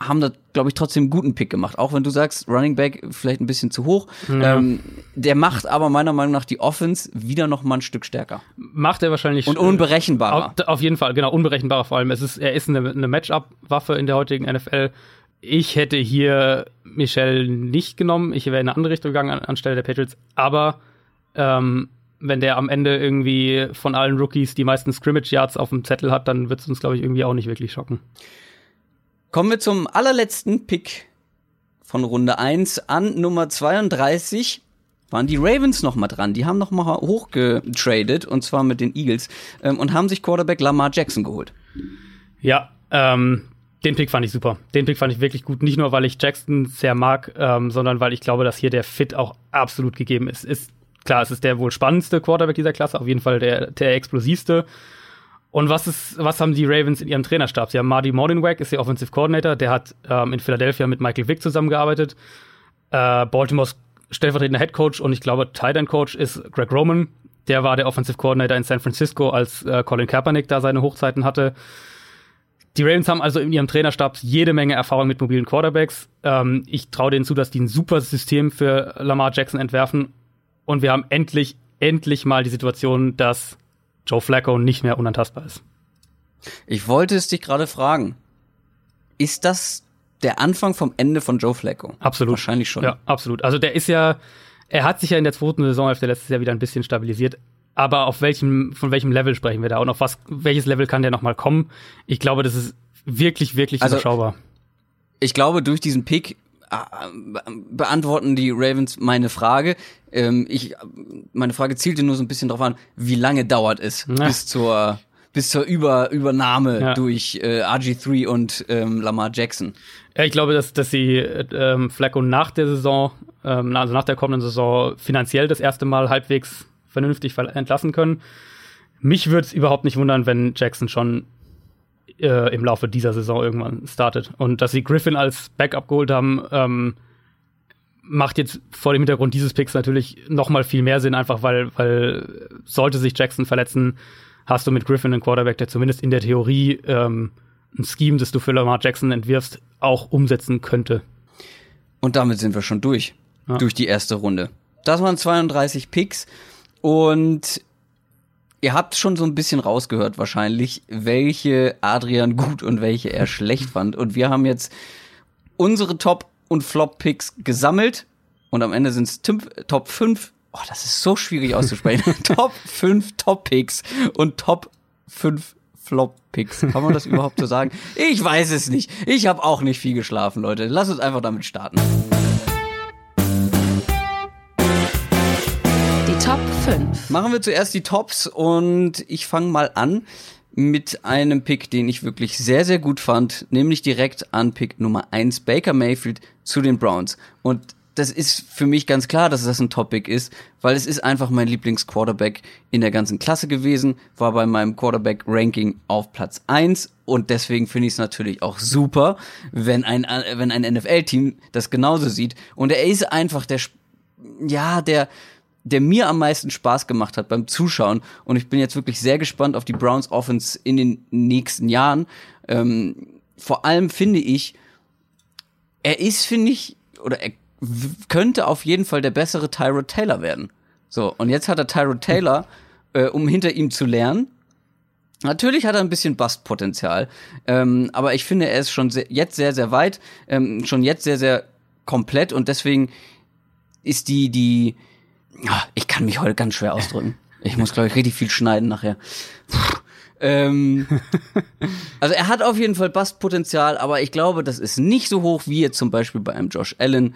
haben da, glaube ich, trotzdem einen guten Pick gemacht. Auch wenn du sagst, Running Back vielleicht ein bisschen zu hoch. Ja. Ähm, der macht aber meiner Meinung nach die Offense wieder noch mal ein Stück stärker. Macht er wahrscheinlich. Und unberechenbarer. Auf, auf jeden Fall, genau, unberechenbarer vor allem. Es ist, er ist eine, eine Matchup-Waffe in der heutigen NFL. Ich hätte hier Michel nicht genommen. Ich wäre in eine andere Richtung gegangen an, anstelle der Patriots. Aber ähm, wenn der am Ende irgendwie von allen Rookies die meisten Scrimmage Yards auf dem Zettel hat, dann wird es uns, glaube ich, irgendwie auch nicht wirklich schocken. Kommen wir zum allerletzten Pick von Runde 1 an Nummer 32 waren die Ravens noch mal dran. Die haben noch mal hochgetradet und zwar mit den Eagles ähm, und haben sich Quarterback Lamar Jackson geholt. Ja, ähm, den Pick fand ich super. Den Pick fand ich wirklich gut. Nicht nur, weil ich Jackson sehr mag, ähm, sondern weil ich glaube, dass hier der Fit auch absolut gegeben ist. Ist klar, es ist der wohl spannendste Quarterback dieser Klasse, auf jeden Fall der, der explosivste. Und was ist, was haben die Ravens in ihrem Trainerstab? Sie haben Marty Morningweg, ist der Offensive Coordinator, der hat ähm, in Philadelphia mit Michael Vick zusammengearbeitet. Äh, Baltimores stellvertretender Head Coach und ich glaube Tight End Coach ist Greg Roman. Der war der Offensive Coordinator in San Francisco, als äh, Colin Kaepernick da seine Hochzeiten hatte. Die Ravens haben also in ihrem Trainerstab jede Menge Erfahrung mit mobilen Quarterbacks. Ähm, ich traue denen zu, dass die ein super System für Lamar Jackson entwerfen. Und wir haben endlich, endlich mal die Situation, dass Joe Flacco nicht mehr unantastbar ist. Ich wollte es dich gerade fragen. Ist das der Anfang vom Ende von Joe Flacco? Absolut. Wahrscheinlich schon. Ja, absolut. Also der ist ja, er hat sich ja in der zweiten Saisonhälfte letztes Jahr wieder ein bisschen stabilisiert. Aber auf welchem, von welchem Level sprechen wir da? Und auf was, welches Level kann der nochmal kommen? Ich glaube, das ist wirklich, wirklich also, überschaubar. Ich glaube, durch diesen Pick beantworten die Ravens meine Frage. Ähm, ich, meine Frage zielte nur so ein bisschen darauf an, wie lange dauert es ja. bis zur bis zur Über Übernahme ja. durch äh, RG3 und ähm, Lamar Jackson. Ja, ich glaube, dass, dass sie ähm, Flacco nach der Saison, ähm, also nach der kommenden Saison, finanziell das erste Mal halbwegs vernünftig entlassen können. Mich würde es überhaupt nicht wundern, wenn Jackson schon äh, im Laufe dieser Saison irgendwann startet. Und dass sie Griffin als Backup geholt haben, ähm, macht jetzt vor dem Hintergrund dieses Picks natürlich noch mal viel mehr Sinn, einfach weil, weil sollte sich Jackson verletzen, hast du mit Griffin einen Quarterback, der zumindest in der Theorie ähm, ein Scheme, das du für Lamar Jackson entwirfst, auch umsetzen könnte. Und damit sind wir schon durch. Ja. Durch die erste Runde. Das waren 32 Picks. Und ihr habt schon so ein bisschen rausgehört wahrscheinlich, welche Adrian gut und welche er schlecht fand. Und wir haben jetzt unsere Top- und Flop-Picks gesammelt. Und am Ende sind es Top 5. Oh, das ist so schwierig auszusprechen. *laughs* Top 5 Top-Picks und Top 5 Flop-Picks. Kann man das überhaupt so sagen? Ich weiß es nicht. Ich habe auch nicht viel geschlafen, Leute. Lass uns einfach damit starten. 5. Machen wir zuerst die Tops und ich fange mal an mit einem Pick, den ich wirklich sehr, sehr gut fand, nämlich direkt an Pick Nummer 1, Baker Mayfield zu den Browns. Und das ist für mich ganz klar, dass das ein Topic ist, weil es ist einfach mein Lieblingsquarterback in der ganzen Klasse gewesen, war bei meinem Quarterback-Ranking auf Platz 1 und deswegen finde ich es natürlich auch super, wenn ein, wenn ein NFL-Team das genauso sieht. Und er ist einfach der, ja, der, der mir am meisten Spaß gemacht hat beim Zuschauen. Und ich bin jetzt wirklich sehr gespannt auf die Browns Offense in den nächsten Jahren. Ähm, vor allem finde ich, er ist, finde ich, oder er könnte auf jeden Fall der bessere Tyrod Taylor werden. So, und jetzt hat er Tyrod Taylor, äh, um hinter ihm zu lernen. Natürlich hat er ein bisschen Bastpotenzial, ähm, aber ich finde, er ist schon sehr, jetzt sehr, sehr weit, ähm, schon jetzt sehr, sehr komplett und deswegen ist die, die, ich kann mich heute ganz schwer ausdrücken. Ich muss, glaube ich, richtig viel schneiden nachher. Ähm, *laughs* also er hat auf jeden Fall Bastpotenzial, aber ich glaube, das ist nicht so hoch wie jetzt zum Beispiel bei einem Josh Allen.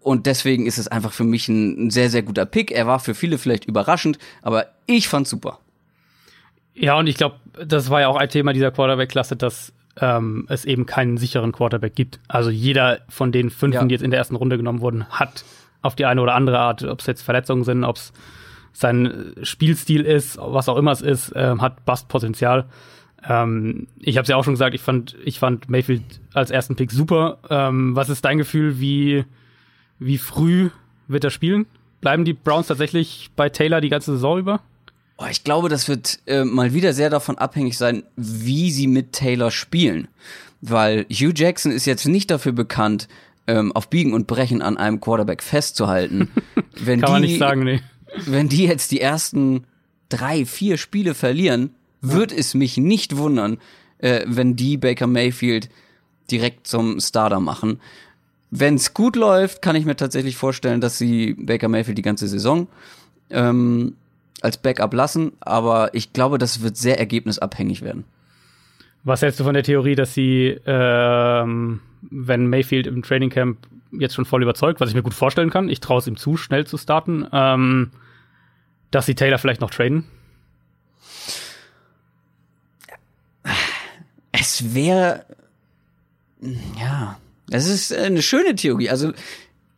Und deswegen ist es einfach für mich ein, sehr, sehr guter Pick. Er war für viele vielleicht überraschend, aber ich fand's super. Ja, und ich glaube, das war ja auch ein Thema dieser Quarterback-Klasse, dass ähm, es eben keinen sicheren Quarterback gibt. Also jeder von den fünf, ja. die jetzt in der ersten Runde genommen wurden, hat auf die eine oder andere Art, ob es jetzt Verletzungen sind, ob es sein Spielstil ist, was auch immer es ist, äh, hat Bustpotenzial. Ähm, ich habe es ja auch schon gesagt, ich fand, ich fand Mayfield als ersten Pick super. Ähm, was ist dein Gefühl, wie, wie früh wird er spielen? Bleiben die Browns tatsächlich bei Taylor die ganze Saison über? Oh, ich glaube, das wird äh, mal wieder sehr davon abhängig sein, wie sie mit Taylor spielen. Weil Hugh Jackson ist jetzt nicht dafür bekannt, ähm, auf Biegen und Brechen an einem Quarterback festzuhalten. *laughs* Wenn Kann die, man nicht sagen, nee. Wenn die jetzt die ersten drei, vier Spiele verlieren, wird ja. es mich nicht wundern, äh, wenn die Baker Mayfield direkt zum Starter machen. Wenn es gut läuft, kann ich mir tatsächlich vorstellen, dass sie Baker Mayfield die ganze Saison ähm, als Backup lassen, aber ich glaube, das wird sehr ergebnisabhängig werden. Was hältst du von der Theorie, dass sie, ähm, wenn Mayfield im Training Camp jetzt schon voll überzeugt, was ich mir gut vorstellen kann, ich traue es ihm zu, schnell zu starten, ähm, dass sie Taylor vielleicht noch traden? Es wäre, ja, es ist eine schöne Theorie. Also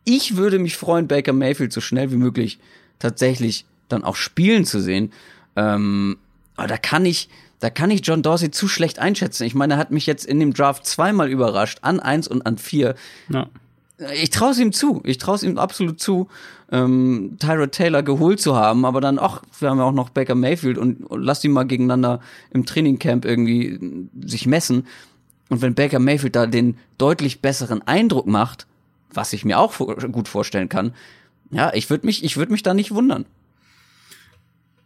ich würde mich freuen, Baker Mayfield so schnell wie möglich tatsächlich dann auch spielen zu sehen. Ähm, aber da kann ich, da kann ich John Dorsey zu schlecht einschätzen. Ich meine, er hat mich jetzt in dem Draft zweimal überrascht, an eins und an vier. Ja. Ich traue es ihm zu. Ich traue es ihm absolut zu, ähm, Tyrod Taylor geholt zu haben, aber dann, ach, wir haben ja auch noch Baker Mayfield und, und lass die mal gegeneinander im Trainingcamp irgendwie sich messen. Und wenn Baker Mayfield da den deutlich besseren Eindruck macht, was ich mir auch gut vorstellen kann, ja, ich würde mich, ich würde mich da nicht wundern.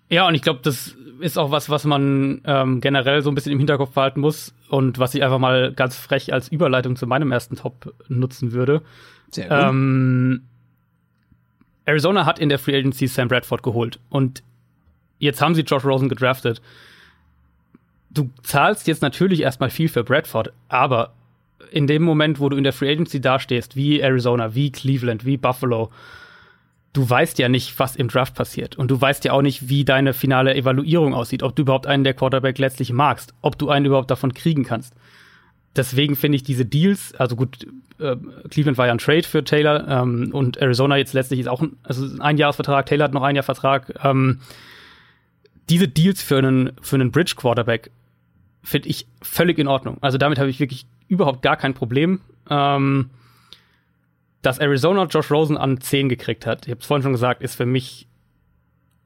Ja, und ich glaube, das ist auch was, was man ähm, generell so ein bisschen im Hinterkopf behalten muss und was ich einfach mal ganz frech als Überleitung zu meinem ersten Top nutzen würde. Sehr gut. Ähm, Arizona hat in der Free Agency Sam Bradford geholt und jetzt haben sie Josh Rosen gedraftet. Du zahlst jetzt natürlich erstmal viel für Bradford, aber in dem Moment, wo du in der Free Agency dastehst, wie Arizona, wie Cleveland, wie Buffalo, du weißt ja nicht, was im Draft passiert. Und du weißt ja auch nicht, wie deine finale Evaluierung aussieht, ob du überhaupt einen der Quarterback letztlich magst, ob du einen überhaupt davon kriegen kannst. Deswegen finde ich diese Deals, also gut, äh, Cleveland war ja ein Trade für Taylor ähm, und Arizona jetzt letztlich ist auch ein, also ein Einjahresvertrag, Taylor hat noch ein Jahr Vertrag. Ähm, diese Deals für einen, für einen Bridge Quarterback finde ich völlig in Ordnung. Also damit habe ich wirklich überhaupt gar kein Problem. Ähm, dass Arizona Josh Rosen an 10 gekriegt hat, ich habe es vorhin schon gesagt, ist für mich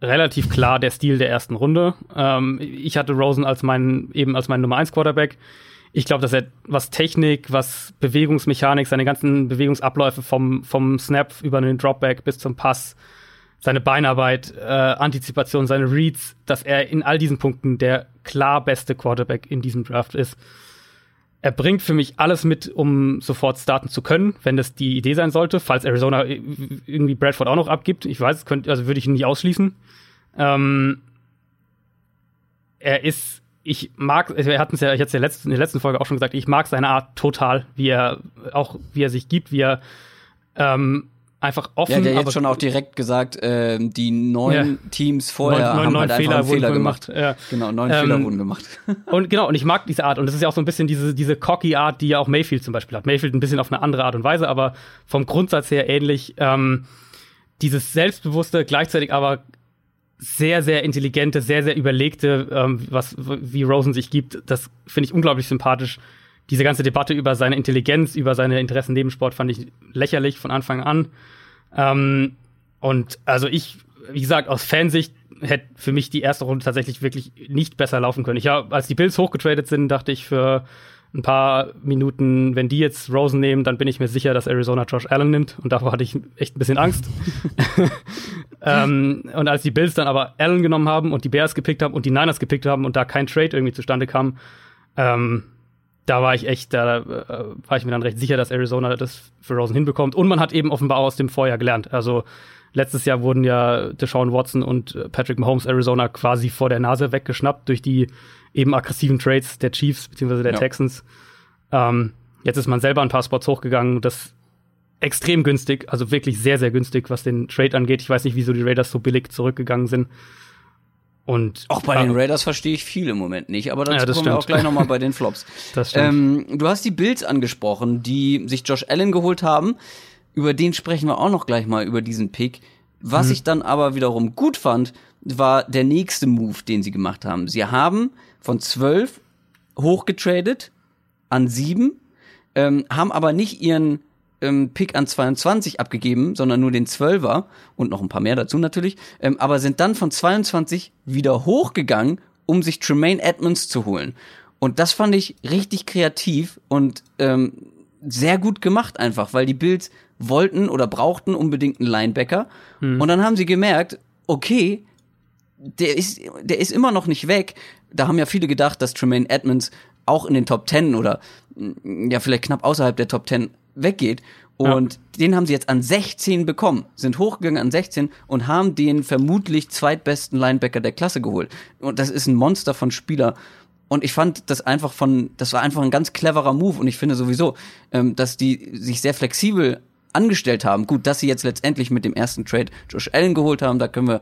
relativ klar der Stil der ersten Runde. Ähm, ich hatte Rosen als mein, eben als mein Nummer 1 Quarterback. Ich glaube, dass er was Technik, was Bewegungsmechanik, seine ganzen Bewegungsabläufe vom, vom Snap über den Dropback bis zum Pass, seine Beinarbeit, äh, Antizipation, seine Reads, dass er in all diesen Punkten der klar beste Quarterback in diesem Draft ist er bringt für mich alles mit, um sofort starten zu können, wenn das die Idee sein sollte, falls Arizona irgendwie Bradford auch noch abgibt. Ich weiß, könnte, also würde ich ihn nicht ausschließen. Ähm, er ist, ich mag, wir hatten es ja jetzt in der letzten Folge auch schon gesagt, ich mag seine Art total, wie er auch, wie er sich gibt, wie er ähm, einfach offen. Ja, der hat jetzt schon auch direkt gesagt, äh, die neun ja. Teams vorher neun, neun, haben halt Fehler, einfach Fehler gemacht. gemacht. Ja. Genau, neun ähm, Fehler wurden gemacht. *laughs* und genau, und ich mag diese Art. Und das ist ja auch so ein bisschen diese, diese cocky Art, die ja auch Mayfield zum Beispiel hat. Mayfield ein bisschen auf eine andere Art und Weise, aber vom Grundsatz her ähnlich. Ähm, dieses selbstbewusste, gleichzeitig aber sehr, sehr intelligente, sehr, sehr überlegte, ähm, was, wie Rosen sich gibt, das finde ich unglaublich sympathisch. Diese ganze Debatte über seine Intelligenz, über seine Interessen neben Sport fand ich lächerlich von Anfang an. Ähm, und also ich, wie gesagt, aus Fansicht hätte für mich die erste Runde tatsächlich wirklich nicht besser laufen können. Ich habe, als die Bills hochgetradet sind, dachte ich für ein paar Minuten, wenn die jetzt Rosen nehmen, dann bin ich mir sicher, dass Arizona Josh Allen nimmt. Und davor hatte ich echt ein bisschen Angst. *laughs* ähm, und als die Bills dann aber Allen genommen haben und die Bears gepickt haben und die Niners gepickt haben und da kein Trade irgendwie zustande kam, ähm, da war ich echt, da äh, war ich mir dann recht sicher, dass Arizona das für Rosen hinbekommt. Und man hat eben offenbar aus dem Vorjahr gelernt. Also letztes Jahr wurden ja Deshaun Watson und äh, Patrick Mahomes Arizona quasi vor der Nase weggeschnappt durch die eben aggressiven Trades der Chiefs bzw. der ja. Texans. Ähm, jetzt ist man selber ein paar Spots hochgegangen. Das extrem günstig, also wirklich sehr, sehr günstig, was den Trade angeht. Ich weiß nicht, wieso die Raiders so billig zurückgegangen sind. Und auch bei den Raiders verstehe ich viel im Moment nicht, aber dazu ja, kommen stimmt. wir auch gleich nochmal bei den Flops. *laughs* das stimmt. Ähm, du hast die Bills angesprochen, die sich Josh Allen geholt haben. Über den sprechen wir auch noch gleich mal über diesen Pick. Was mhm. ich dann aber wiederum gut fand, war der nächste Move, den sie gemacht haben. Sie haben von 12 hochgetradet an 7, ähm, haben aber nicht ihren ähm, Pick an 22 abgegeben, sondern nur den 12er und noch ein paar mehr dazu natürlich, ähm, aber sind dann von 22 wieder hochgegangen, um sich Tremaine Edmonds zu holen. Und das fand ich richtig kreativ und ähm, sehr gut gemacht einfach, weil die Bills wollten oder brauchten unbedingt einen Linebacker. Hm. Und dann haben sie gemerkt, okay, der ist, der ist immer noch nicht weg. Da haben ja viele gedacht, dass Tremaine Edmonds auch in den Top 10 oder ja vielleicht knapp außerhalb der Top 10 weggeht. Und ja. den haben sie jetzt an 16 bekommen, sind hochgegangen an 16 und haben den vermutlich zweitbesten Linebacker der Klasse geholt. Und das ist ein Monster von Spieler. Und ich fand das einfach von, das war einfach ein ganz cleverer Move. Und ich finde sowieso, ähm, dass die sich sehr flexibel angestellt haben. Gut, dass sie jetzt letztendlich mit dem ersten Trade Josh Allen geholt haben, da können wir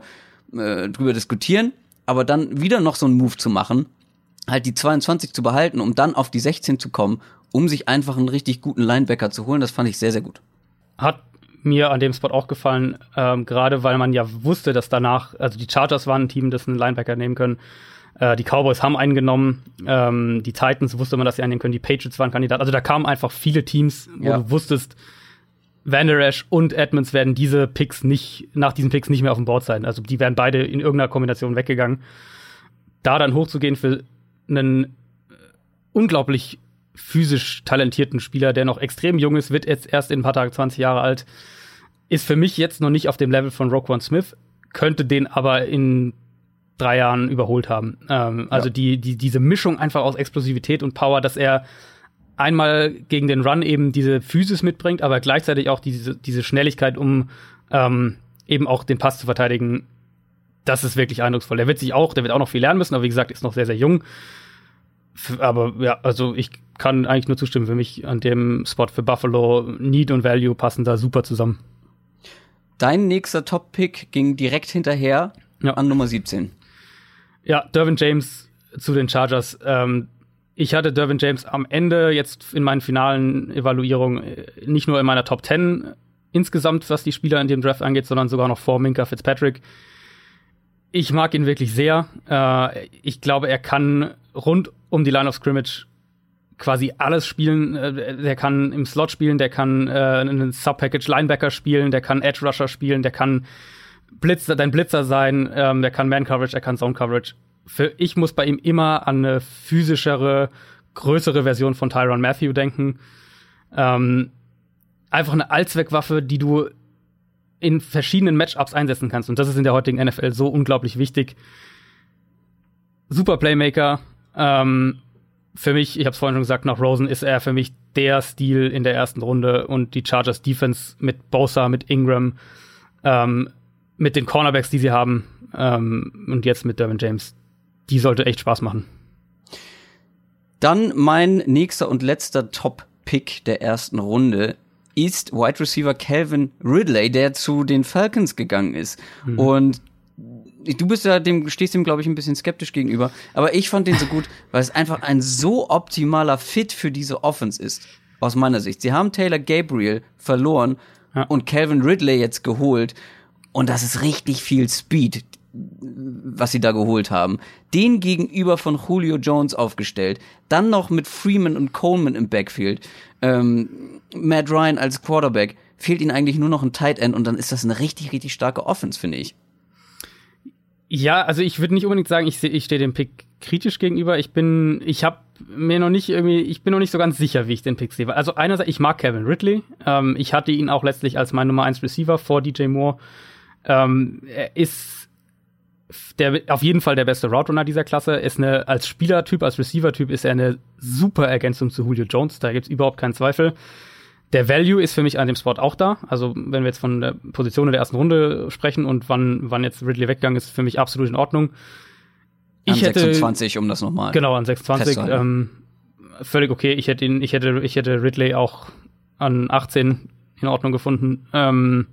äh, drüber diskutieren. Aber dann wieder noch so einen Move zu machen, halt die 22 zu behalten, um dann auf die 16 zu kommen um sich einfach einen richtig guten Linebacker zu holen. Das fand ich sehr, sehr gut. Hat mir an dem Spot auch gefallen, ähm, gerade weil man ja wusste, dass danach, also die Chargers waren ein Team, das einen Linebacker nehmen können. Äh, die Cowboys haben einen genommen. Ähm, die Titans wusste man, dass sie einnehmen können. Die Patriots waren Kandidat. Also da kamen einfach viele Teams, wo ja. du wusstest, Van Der Esch und Edmonds werden diese Picks nicht, nach diesen Picks nicht mehr auf dem Board sein. Also die wären beide in irgendeiner Kombination weggegangen. Da dann hochzugehen für einen unglaublich physisch talentierten Spieler, der noch extrem jung ist, wird jetzt erst in ein paar Tagen 20 Jahre alt, ist für mich jetzt noch nicht auf dem Level von Roquan Smith, könnte den aber in drei Jahren überholt haben. Ähm, also ja. die, die, diese Mischung einfach aus Explosivität und Power, dass er einmal gegen den Run eben diese Physis mitbringt, aber gleichzeitig auch diese, diese Schnelligkeit, um ähm, eben auch den Pass zu verteidigen. Das ist wirklich eindrucksvoll. Der wird sich auch, der wird auch noch viel lernen müssen, aber wie gesagt, ist noch sehr, sehr jung aber ja, also ich kann eigentlich nur zustimmen. Für mich an dem Spot für Buffalo, Need und Value passen da super zusammen. Dein nächster Top-Pick ging direkt hinterher ja. an Nummer 17. Ja, Dervin James zu den Chargers. Ähm, ich hatte Dervin James am Ende jetzt in meinen finalen Evaluierungen äh, nicht nur in meiner Top 10 insgesamt, was die Spieler in dem Draft angeht, sondern sogar noch vor Minka Fitzpatrick. Ich mag ihn wirklich sehr. Äh, ich glaube, er kann rund um die Line of Scrimmage quasi alles spielen. Äh, der kann im Slot spielen, der kann äh, einen Sub-Package Linebacker spielen, der kann Edge Rusher spielen, der kann Blitzer, dein Blitzer sein, ähm, der kann Man Coverage, er kann Zone Coverage. Für ich muss bei ihm immer an eine physischere, größere Version von Tyron Matthew denken. Ähm, einfach eine Allzweckwaffe, die du in verschiedenen Matchups einsetzen kannst. Und das ist in der heutigen NFL so unglaublich wichtig. Super Playmaker. Ähm, für mich, ich habe es vorhin schon gesagt, nach Rosen ist er für mich der Stil in der ersten Runde und die Chargers Defense mit Bosa, mit Ingram, ähm, mit den Cornerbacks, die sie haben ähm, und jetzt mit Derwin James, die sollte echt Spaß machen. Dann mein nächster und letzter Top-Pick der ersten Runde ist Wide Receiver Calvin Ridley, der zu den Falcons gegangen ist. Mhm. Und du bist ja dem, stehst dem, glaube ich, ein bisschen skeptisch gegenüber. Aber ich fand den so gut, *laughs* weil es einfach ein so optimaler Fit für diese Offense ist. Aus meiner Sicht. Sie haben Taylor Gabriel verloren ja. und Calvin Ridley jetzt geholt. Und das ist richtig viel Speed, was sie da geholt haben. Den gegenüber von Julio Jones aufgestellt. Dann noch mit Freeman und Coleman im Backfield. Ähm, Matt Ryan als Quarterback. Fehlt ihnen eigentlich nur noch ein Tight End und dann ist das eine richtig, richtig starke Offense, finde ich. Ja, also ich würde nicht unbedingt sagen, ich, ich stehe dem Pick kritisch gegenüber. Ich bin, ich habe mir noch nicht irgendwie, ich bin noch nicht so ganz sicher, wie ich den Pick sehe. Also einerseits, ich mag Kevin Ridley. Ähm, ich hatte ihn auch letztlich als mein Nummer 1 Receiver vor DJ Moore. Ähm, er ist der, auf jeden Fall der beste Route Runner dieser Klasse. Ist eine, als Spielertyp, als Receiver-Typ ist er eine super Ergänzung zu Julio Jones. Da gibt's überhaupt keinen Zweifel. Der Value ist für mich an dem Spot auch da. Also, wenn wir jetzt von der Position in der ersten Runde sprechen und wann, wann jetzt Ridley weggegangen ist, für mich absolut in Ordnung. Ich an hätte, 26, um das nochmal. Genau, an 26. Ähm, völlig okay. Ich hätte ihn, ich hätte, ich hätte Ridley auch an 18 in Ordnung gefunden. Ähm,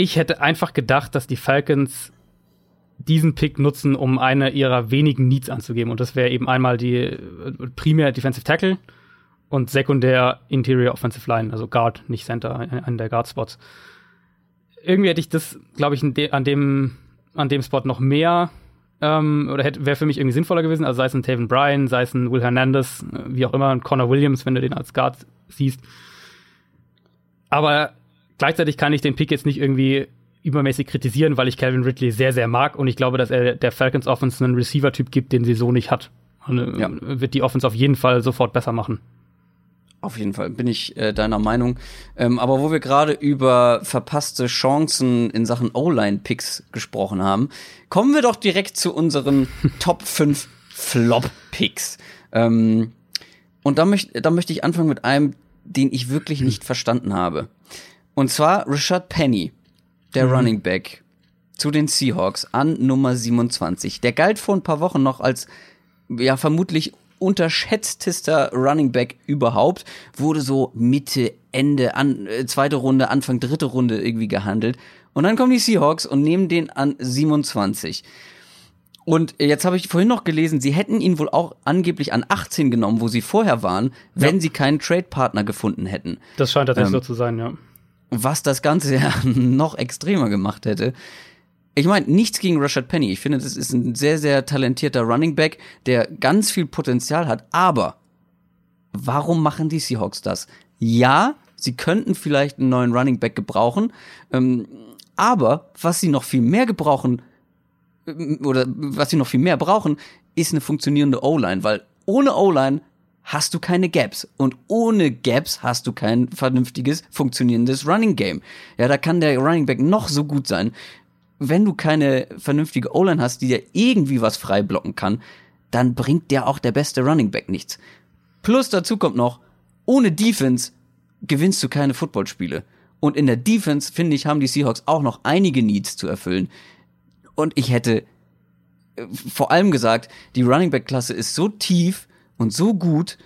ich hätte einfach gedacht, dass die Falcons diesen Pick nutzen, um eine ihrer wenigen Needs anzugeben. Und das wäre eben einmal die äh, primär Defensive Tackle und sekundär Interior Offensive Line, also Guard, nicht Center, an der Guard-Spots. Irgendwie hätte ich das, glaube ich, an dem, an dem Spot noch mehr ähm, oder wäre für mich irgendwie sinnvoller gewesen, also sei es ein Taven Bryan, sei es ein Will Hernandez, äh, wie auch immer, ein Connor Williams, wenn du den als Guard siehst. Aber gleichzeitig kann ich den Pick jetzt nicht irgendwie übermäßig kritisieren, weil ich Calvin Ridley sehr, sehr mag und ich glaube, dass er der Falcons Offense einen Receiver-Typ gibt, den sie so nicht hat. Und, äh, ja. wird die Offense auf jeden Fall sofort besser machen. Auf jeden Fall bin ich äh, deiner Meinung. Ähm, aber wo wir gerade über verpasste Chancen in Sachen O-Line-Picks gesprochen haben, kommen wir doch direkt zu unseren *laughs* Top 5 Flop-Picks. Ähm, und da, möcht, da möchte ich anfangen mit einem, den ich wirklich nicht *laughs* verstanden habe. Und zwar Rashad Penny, der mhm. Running Back zu den Seahawks an Nummer 27. Der galt vor ein paar Wochen noch als ja vermutlich unterschätztester Running Back überhaupt, wurde so Mitte, Ende, an, äh, zweite Runde, Anfang, dritte Runde irgendwie gehandelt. Und dann kommen die Seahawks und nehmen den an 27. Und jetzt habe ich vorhin noch gelesen, sie hätten ihn wohl auch angeblich an 18 genommen, wo sie vorher waren, wenn ja. sie keinen Trade-Partner gefunden hätten. Das scheint tatsächlich ähm, so zu sein, ja. Was das Ganze *laughs* ja noch extremer gemacht hätte. Ich meine, nichts gegen Rashad Penny. Ich finde, das ist ein sehr, sehr talentierter Running Back, der ganz viel Potenzial hat. Aber warum machen die Seahawks das? Ja, sie könnten vielleicht einen neuen Running Back gebrauchen. Ähm, aber was sie noch viel mehr gebrauchen, äh, oder was sie noch viel mehr brauchen, ist eine funktionierende O-Line, weil ohne O-Line hast du keine Gaps. Und ohne Gaps hast du kein vernünftiges, funktionierendes Running Game. Ja, da kann der Running Back noch so gut sein wenn du keine vernünftige O-Line hast, die dir irgendwie was frei blocken kann, dann bringt dir auch der beste Running Back nichts. Plus dazu kommt noch, ohne Defense gewinnst du keine Footballspiele. Und in der Defense, finde ich, haben die Seahawks auch noch einige Needs zu erfüllen. Und ich hätte äh, vor allem gesagt, die Running Back Klasse ist so tief und so gut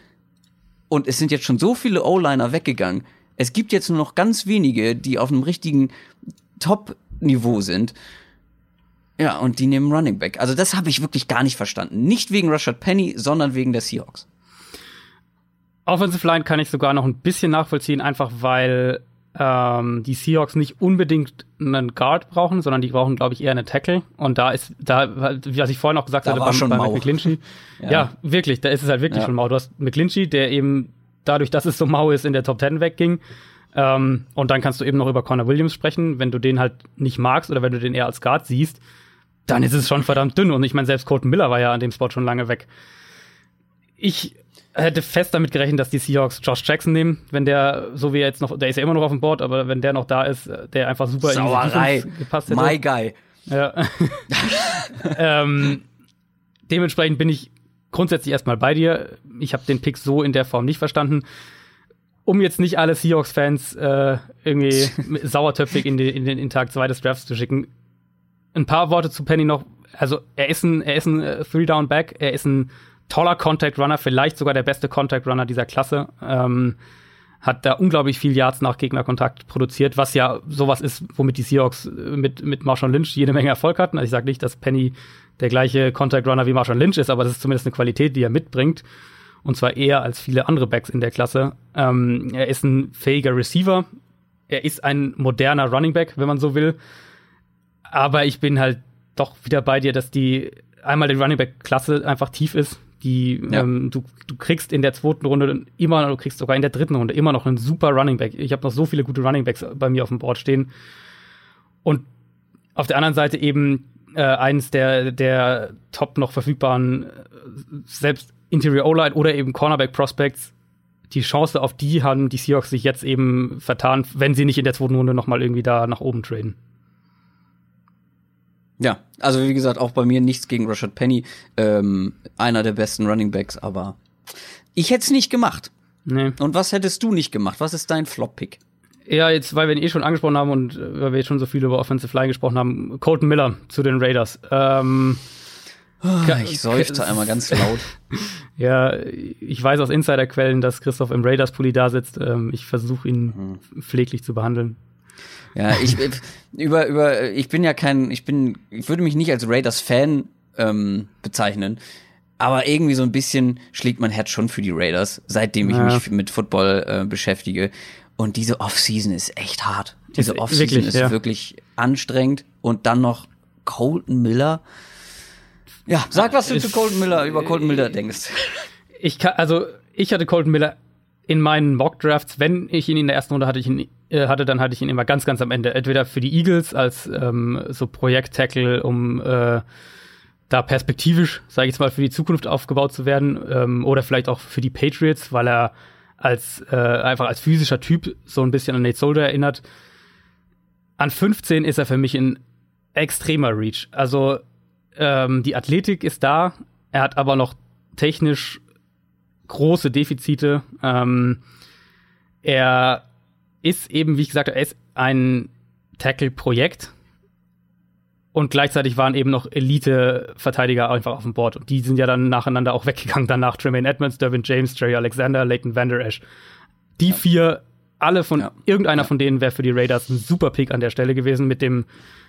und es sind jetzt schon so viele O-Liner weggegangen. Es gibt jetzt nur noch ganz wenige, die auf einem richtigen Top-Niveau sind. Ja, und die nehmen Running Back. Also das habe ich wirklich gar nicht verstanden. Nicht wegen Rashad Penny, sondern wegen der Seahawks. Offensive Line kann ich sogar noch ein bisschen nachvollziehen, einfach weil ähm, die Seahawks nicht unbedingt einen Guard brauchen, sondern die brauchen, glaube ich, eher eine Tackle. Und da ist, da, wie was ich vorhin auch gesagt da hatte, war schon bei mau. McGlinchey. *laughs* ja. ja. wirklich, da ist es halt wirklich ja. schon mau. Du hast McGlinchey, der eben dadurch, dass es so mau ist, in der Top 10 wegging. Ähm, und dann kannst du eben noch über Connor Williams sprechen. Wenn du den halt nicht magst oder wenn du den eher als Guard siehst, dann ist es schon verdammt dünn. Und ich meine, selbst Colton Miller war ja an dem Spot schon lange weg. Ich hätte fest damit gerechnet, dass die Seahawks Josh Jackson nehmen, wenn der, so wie er jetzt noch, der ist ja immer noch auf dem Board, aber wenn der noch da ist, der einfach super Sauerei. in die gepasst hätte. My guy. Ja. *laughs* ähm, dementsprechend bin ich grundsätzlich erstmal bei dir. Ich habe den Pick so in der Form nicht verstanden. Um jetzt nicht alle Seahawks-Fans äh, irgendwie *laughs* sauertöpfig in, die, in den in Tag 2 des Drafts zu schicken. Ein paar Worte zu Penny noch. Also er ist ein, er ist ein äh, Three-Down-Back, er ist ein toller Contact Runner, vielleicht sogar der beste Contact Runner dieser Klasse. Ähm, hat da unglaublich viel Yards nach Gegnerkontakt produziert, was ja sowas ist, womit die Seahawks äh, mit, mit Marshawn Lynch jede Menge Erfolg hatten. Also ich sage nicht, dass Penny der gleiche Contact Runner wie Marshawn Lynch ist, aber das ist zumindest eine Qualität, die er mitbringt. Und zwar eher als viele andere Backs in der Klasse. Ähm, er ist ein fähiger Receiver. Er ist ein moderner Running Back, wenn man so will. Aber ich bin halt doch wieder bei dir, dass die einmal die Running Back Klasse einfach tief ist. Die, ja. ähm, du, du kriegst in der zweiten Runde immer, du kriegst sogar in der dritten Runde immer noch einen super Running Back. Ich habe noch so viele gute Running Backs bei mir auf dem Board stehen. Und auf der anderen Seite eben äh, eins der, der top noch verfügbaren, äh, selbst Interior O-Line oder eben Cornerback Prospects. Die Chance auf die haben die Seahawks sich jetzt eben vertan, wenn sie nicht in der zweiten Runde noch mal irgendwie da nach oben traden. Ja, also wie gesagt, auch bei mir nichts gegen Rashad Penny, ähm, einer der besten Running Backs, aber ich hätte es nicht gemacht. Nee. Und was hättest du nicht gemacht? Was ist dein Flop-Pick? Ja, jetzt, weil wir ihn eh schon angesprochen haben und äh, weil wir jetzt schon so viel über Offensive Line gesprochen haben, Colton Miller zu den Raiders. Ähm, ah, ich seufze einmal ganz laut. *laughs* ja, ich weiß aus Insiderquellen, dass Christoph im Raiders-Pulli da sitzt. Ähm, ich versuche ihn mhm. pfleglich zu behandeln. Ja, ich über über ich bin ja kein ich bin ich würde mich nicht als Raiders Fan ähm, bezeichnen, aber irgendwie so ein bisschen schlägt mein Herz schon für die Raiders, seitdem ich ja. mich mit Football äh, beschäftige und diese Offseason ist echt hart. Diese Offseason ist ja. wirklich anstrengend und dann noch Colton Miller. Ja, sag was du ist, zu Colton Miller über Colton Miller denkst. Ich kann also ich hatte Colton Miller in meinen Mock Drafts, wenn ich ihn in der ersten Runde hatte, ich ihn, äh, hatte, dann hatte ich ihn immer ganz, ganz am Ende. Entweder für die Eagles als ähm, so Projekt-Tackle, um äh, da perspektivisch, sage ich jetzt mal, für die Zukunft aufgebaut zu werden, ähm, oder vielleicht auch für die Patriots, weil er als äh, einfach als physischer Typ so ein bisschen an Nate Solder erinnert. An 15 ist er für mich ein extremer Reach. Also ähm, die Athletik ist da, er hat aber noch technisch große Defizite. Ähm, er ist eben, wie ich gesagt habe, er ist ein Tackle-Projekt. Und gleichzeitig waren eben noch Elite-Verteidiger einfach auf dem Board. Und die sind ja dann nacheinander auch weggegangen. Danach Tremaine Edmonds, Dervin James, Jerry Alexander, Leighton Vander Esch. Die ja. vier, alle von, ja. irgendeiner ja. von denen wäre für die Raiders ein super Pick an der Stelle gewesen. Mit dem,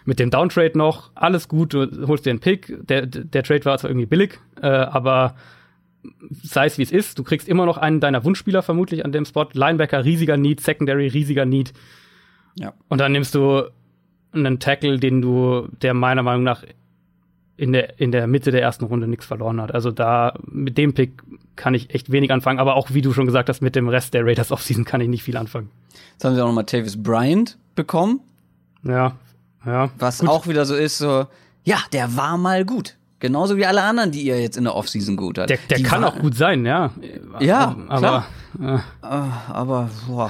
mit dem Downtrade noch. Alles gut, du holst dir einen Pick. Der, der Trade war zwar irgendwie billig, äh, aber sei es wie es ist, du kriegst immer noch einen deiner Wunschspieler vermutlich an dem Spot. Linebacker, riesiger Need, Secondary, riesiger Need. Ja. Und dann nimmst du einen Tackle, den du, der meiner Meinung nach in der, in der Mitte der ersten Runde nichts verloren hat. Also da, mit dem Pick kann ich echt wenig anfangen, aber auch, wie du schon gesagt hast, mit dem Rest der Raiders Offseason kann ich nicht viel anfangen. Jetzt haben sie auch noch mal Tavis Bryant bekommen. Ja, ja. Was gut. auch wieder so ist, so, ja, der war mal gut. Genauso wie alle anderen, die ihr jetzt in der Offseason gut hat. Der, der kann auch gut sein, ja. Ja, aber. Klar. Äh. Aber, boah.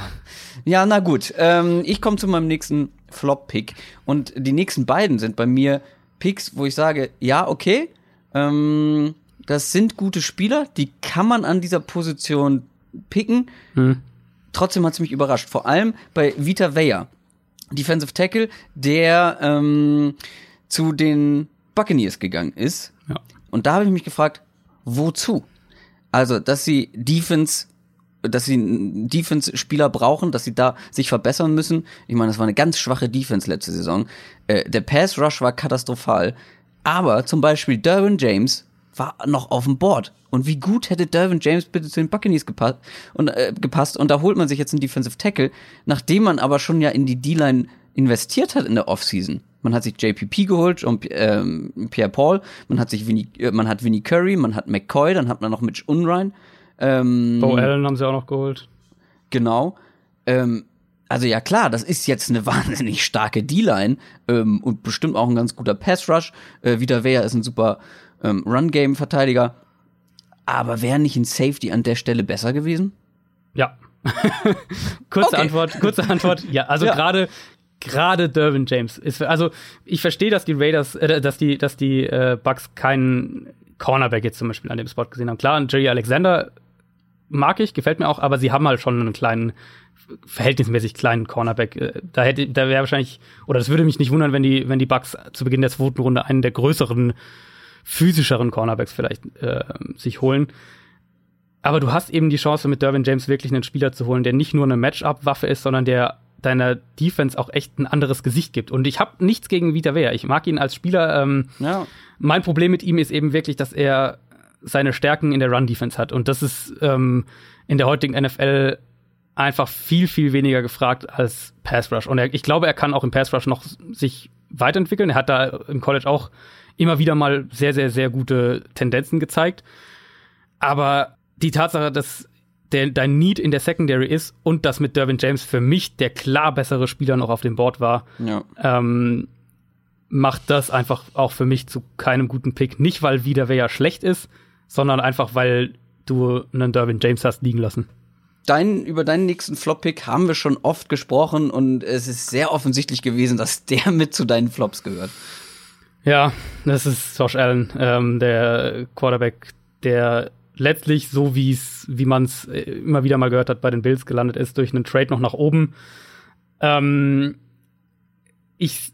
Ja, na gut. Ähm, ich komme zu meinem nächsten Flop-Pick. Und die nächsten beiden sind bei mir Picks, wo ich sage, ja, okay. Ähm, das sind gute Spieler, die kann man an dieser Position picken. Hm. Trotzdem hat es mich überrascht. Vor allem bei Vita Weyer, Defensive Tackle, der ähm, zu den Buccaneers gegangen ist. Ja. Und da habe ich mich gefragt, wozu? Also, dass sie Defense dass sie Defense-Spieler brauchen, dass sie da sich verbessern müssen. Ich meine, das war eine ganz schwache Defense letzte Saison. Äh, der Pass-Rush war katastrophal. Aber zum Beispiel Derwin James war noch auf dem Board. Und wie gut hätte Derwin James bitte zu den Buccaneers gepasst und, äh, gepasst? und da holt man sich jetzt einen Defensive Tackle, nachdem man aber schon ja in die D-Line investiert hat in der Offseason. Man hat sich JPP geholt und ähm, Pierre Paul, man hat sich Vinny, äh, man hat Vinny Curry, man hat McCoy, dann hat man noch Mitch Unrein. Ähm, Bo Allen haben sie auch noch geholt. Genau. Ähm, also ja klar, das ist jetzt eine *laughs* wahnsinnig starke D-Line ähm, und bestimmt auch ein ganz guter Pass-Rush. Äh, Vita Vea ist ein super ähm, Run-Game-Verteidiger. Aber wäre nicht ein Safety an der Stelle besser gewesen? Ja. *laughs* kurze okay. Antwort, kurze Antwort. Ja, also ja. gerade gerade Derwin James ist also ich verstehe, dass die Raiders, äh, dass die, dass die äh, Bucks keinen Cornerback jetzt zum Beispiel an dem Spot gesehen haben. Klar, Jerry Alexander mag ich, gefällt mir auch, aber sie haben halt schon einen kleinen, verhältnismäßig kleinen Cornerback. Äh, da hätte, da wäre wahrscheinlich, oder das würde mich nicht wundern, wenn die, wenn die Bucks zu Beginn der zweiten Runde einen der größeren, physischeren Cornerbacks vielleicht äh, sich holen. Aber du hast eben die Chance, mit Derwin James wirklich einen Spieler zu holen, der nicht nur eine Matchup-Waffe ist, sondern der deiner Defense auch echt ein anderes Gesicht gibt. Und ich habe nichts gegen Vita Wehr. Ich mag ihn als Spieler. Ähm, ja. Mein Problem mit ihm ist eben wirklich, dass er seine Stärken in der Run-Defense hat. Und das ist ähm, in der heutigen NFL einfach viel, viel weniger gefragt als Pass Rush. Und er, ich glaube, er kann auch im Pass Rush noch sich weiterentwickeln. Er hat da im College auch immer wieder mal sehr, sehr, sehr gute Tendenzen gezeigt. Aber die Tatsache, dass der, dein Need in der Secondary ist und dass mit Dervin James für mich der klar bessere Spieler noch auf dem Board war, ja. ähm, macht das einfach auch für mich zu keinem guten Pick. Nicht, weil wieder wer ja schlecht ist, sondern einfach, weil du einen Dervin James hast liegen lassen. Dein, über deinen nächsten Flop-Pick haben wir schon oft gesprochen und es ist sehr offensichtlich gewesen, dass der mit zu deinen Flops gehört. Ja, das ist Josh Allen, ähm, der Quarterback, der letztlich so wie es, wie man es äh, immer wieder mal gehört hat, bei den Bills gelandet ist, durch einen Trade noch nach oben. Ähm, ich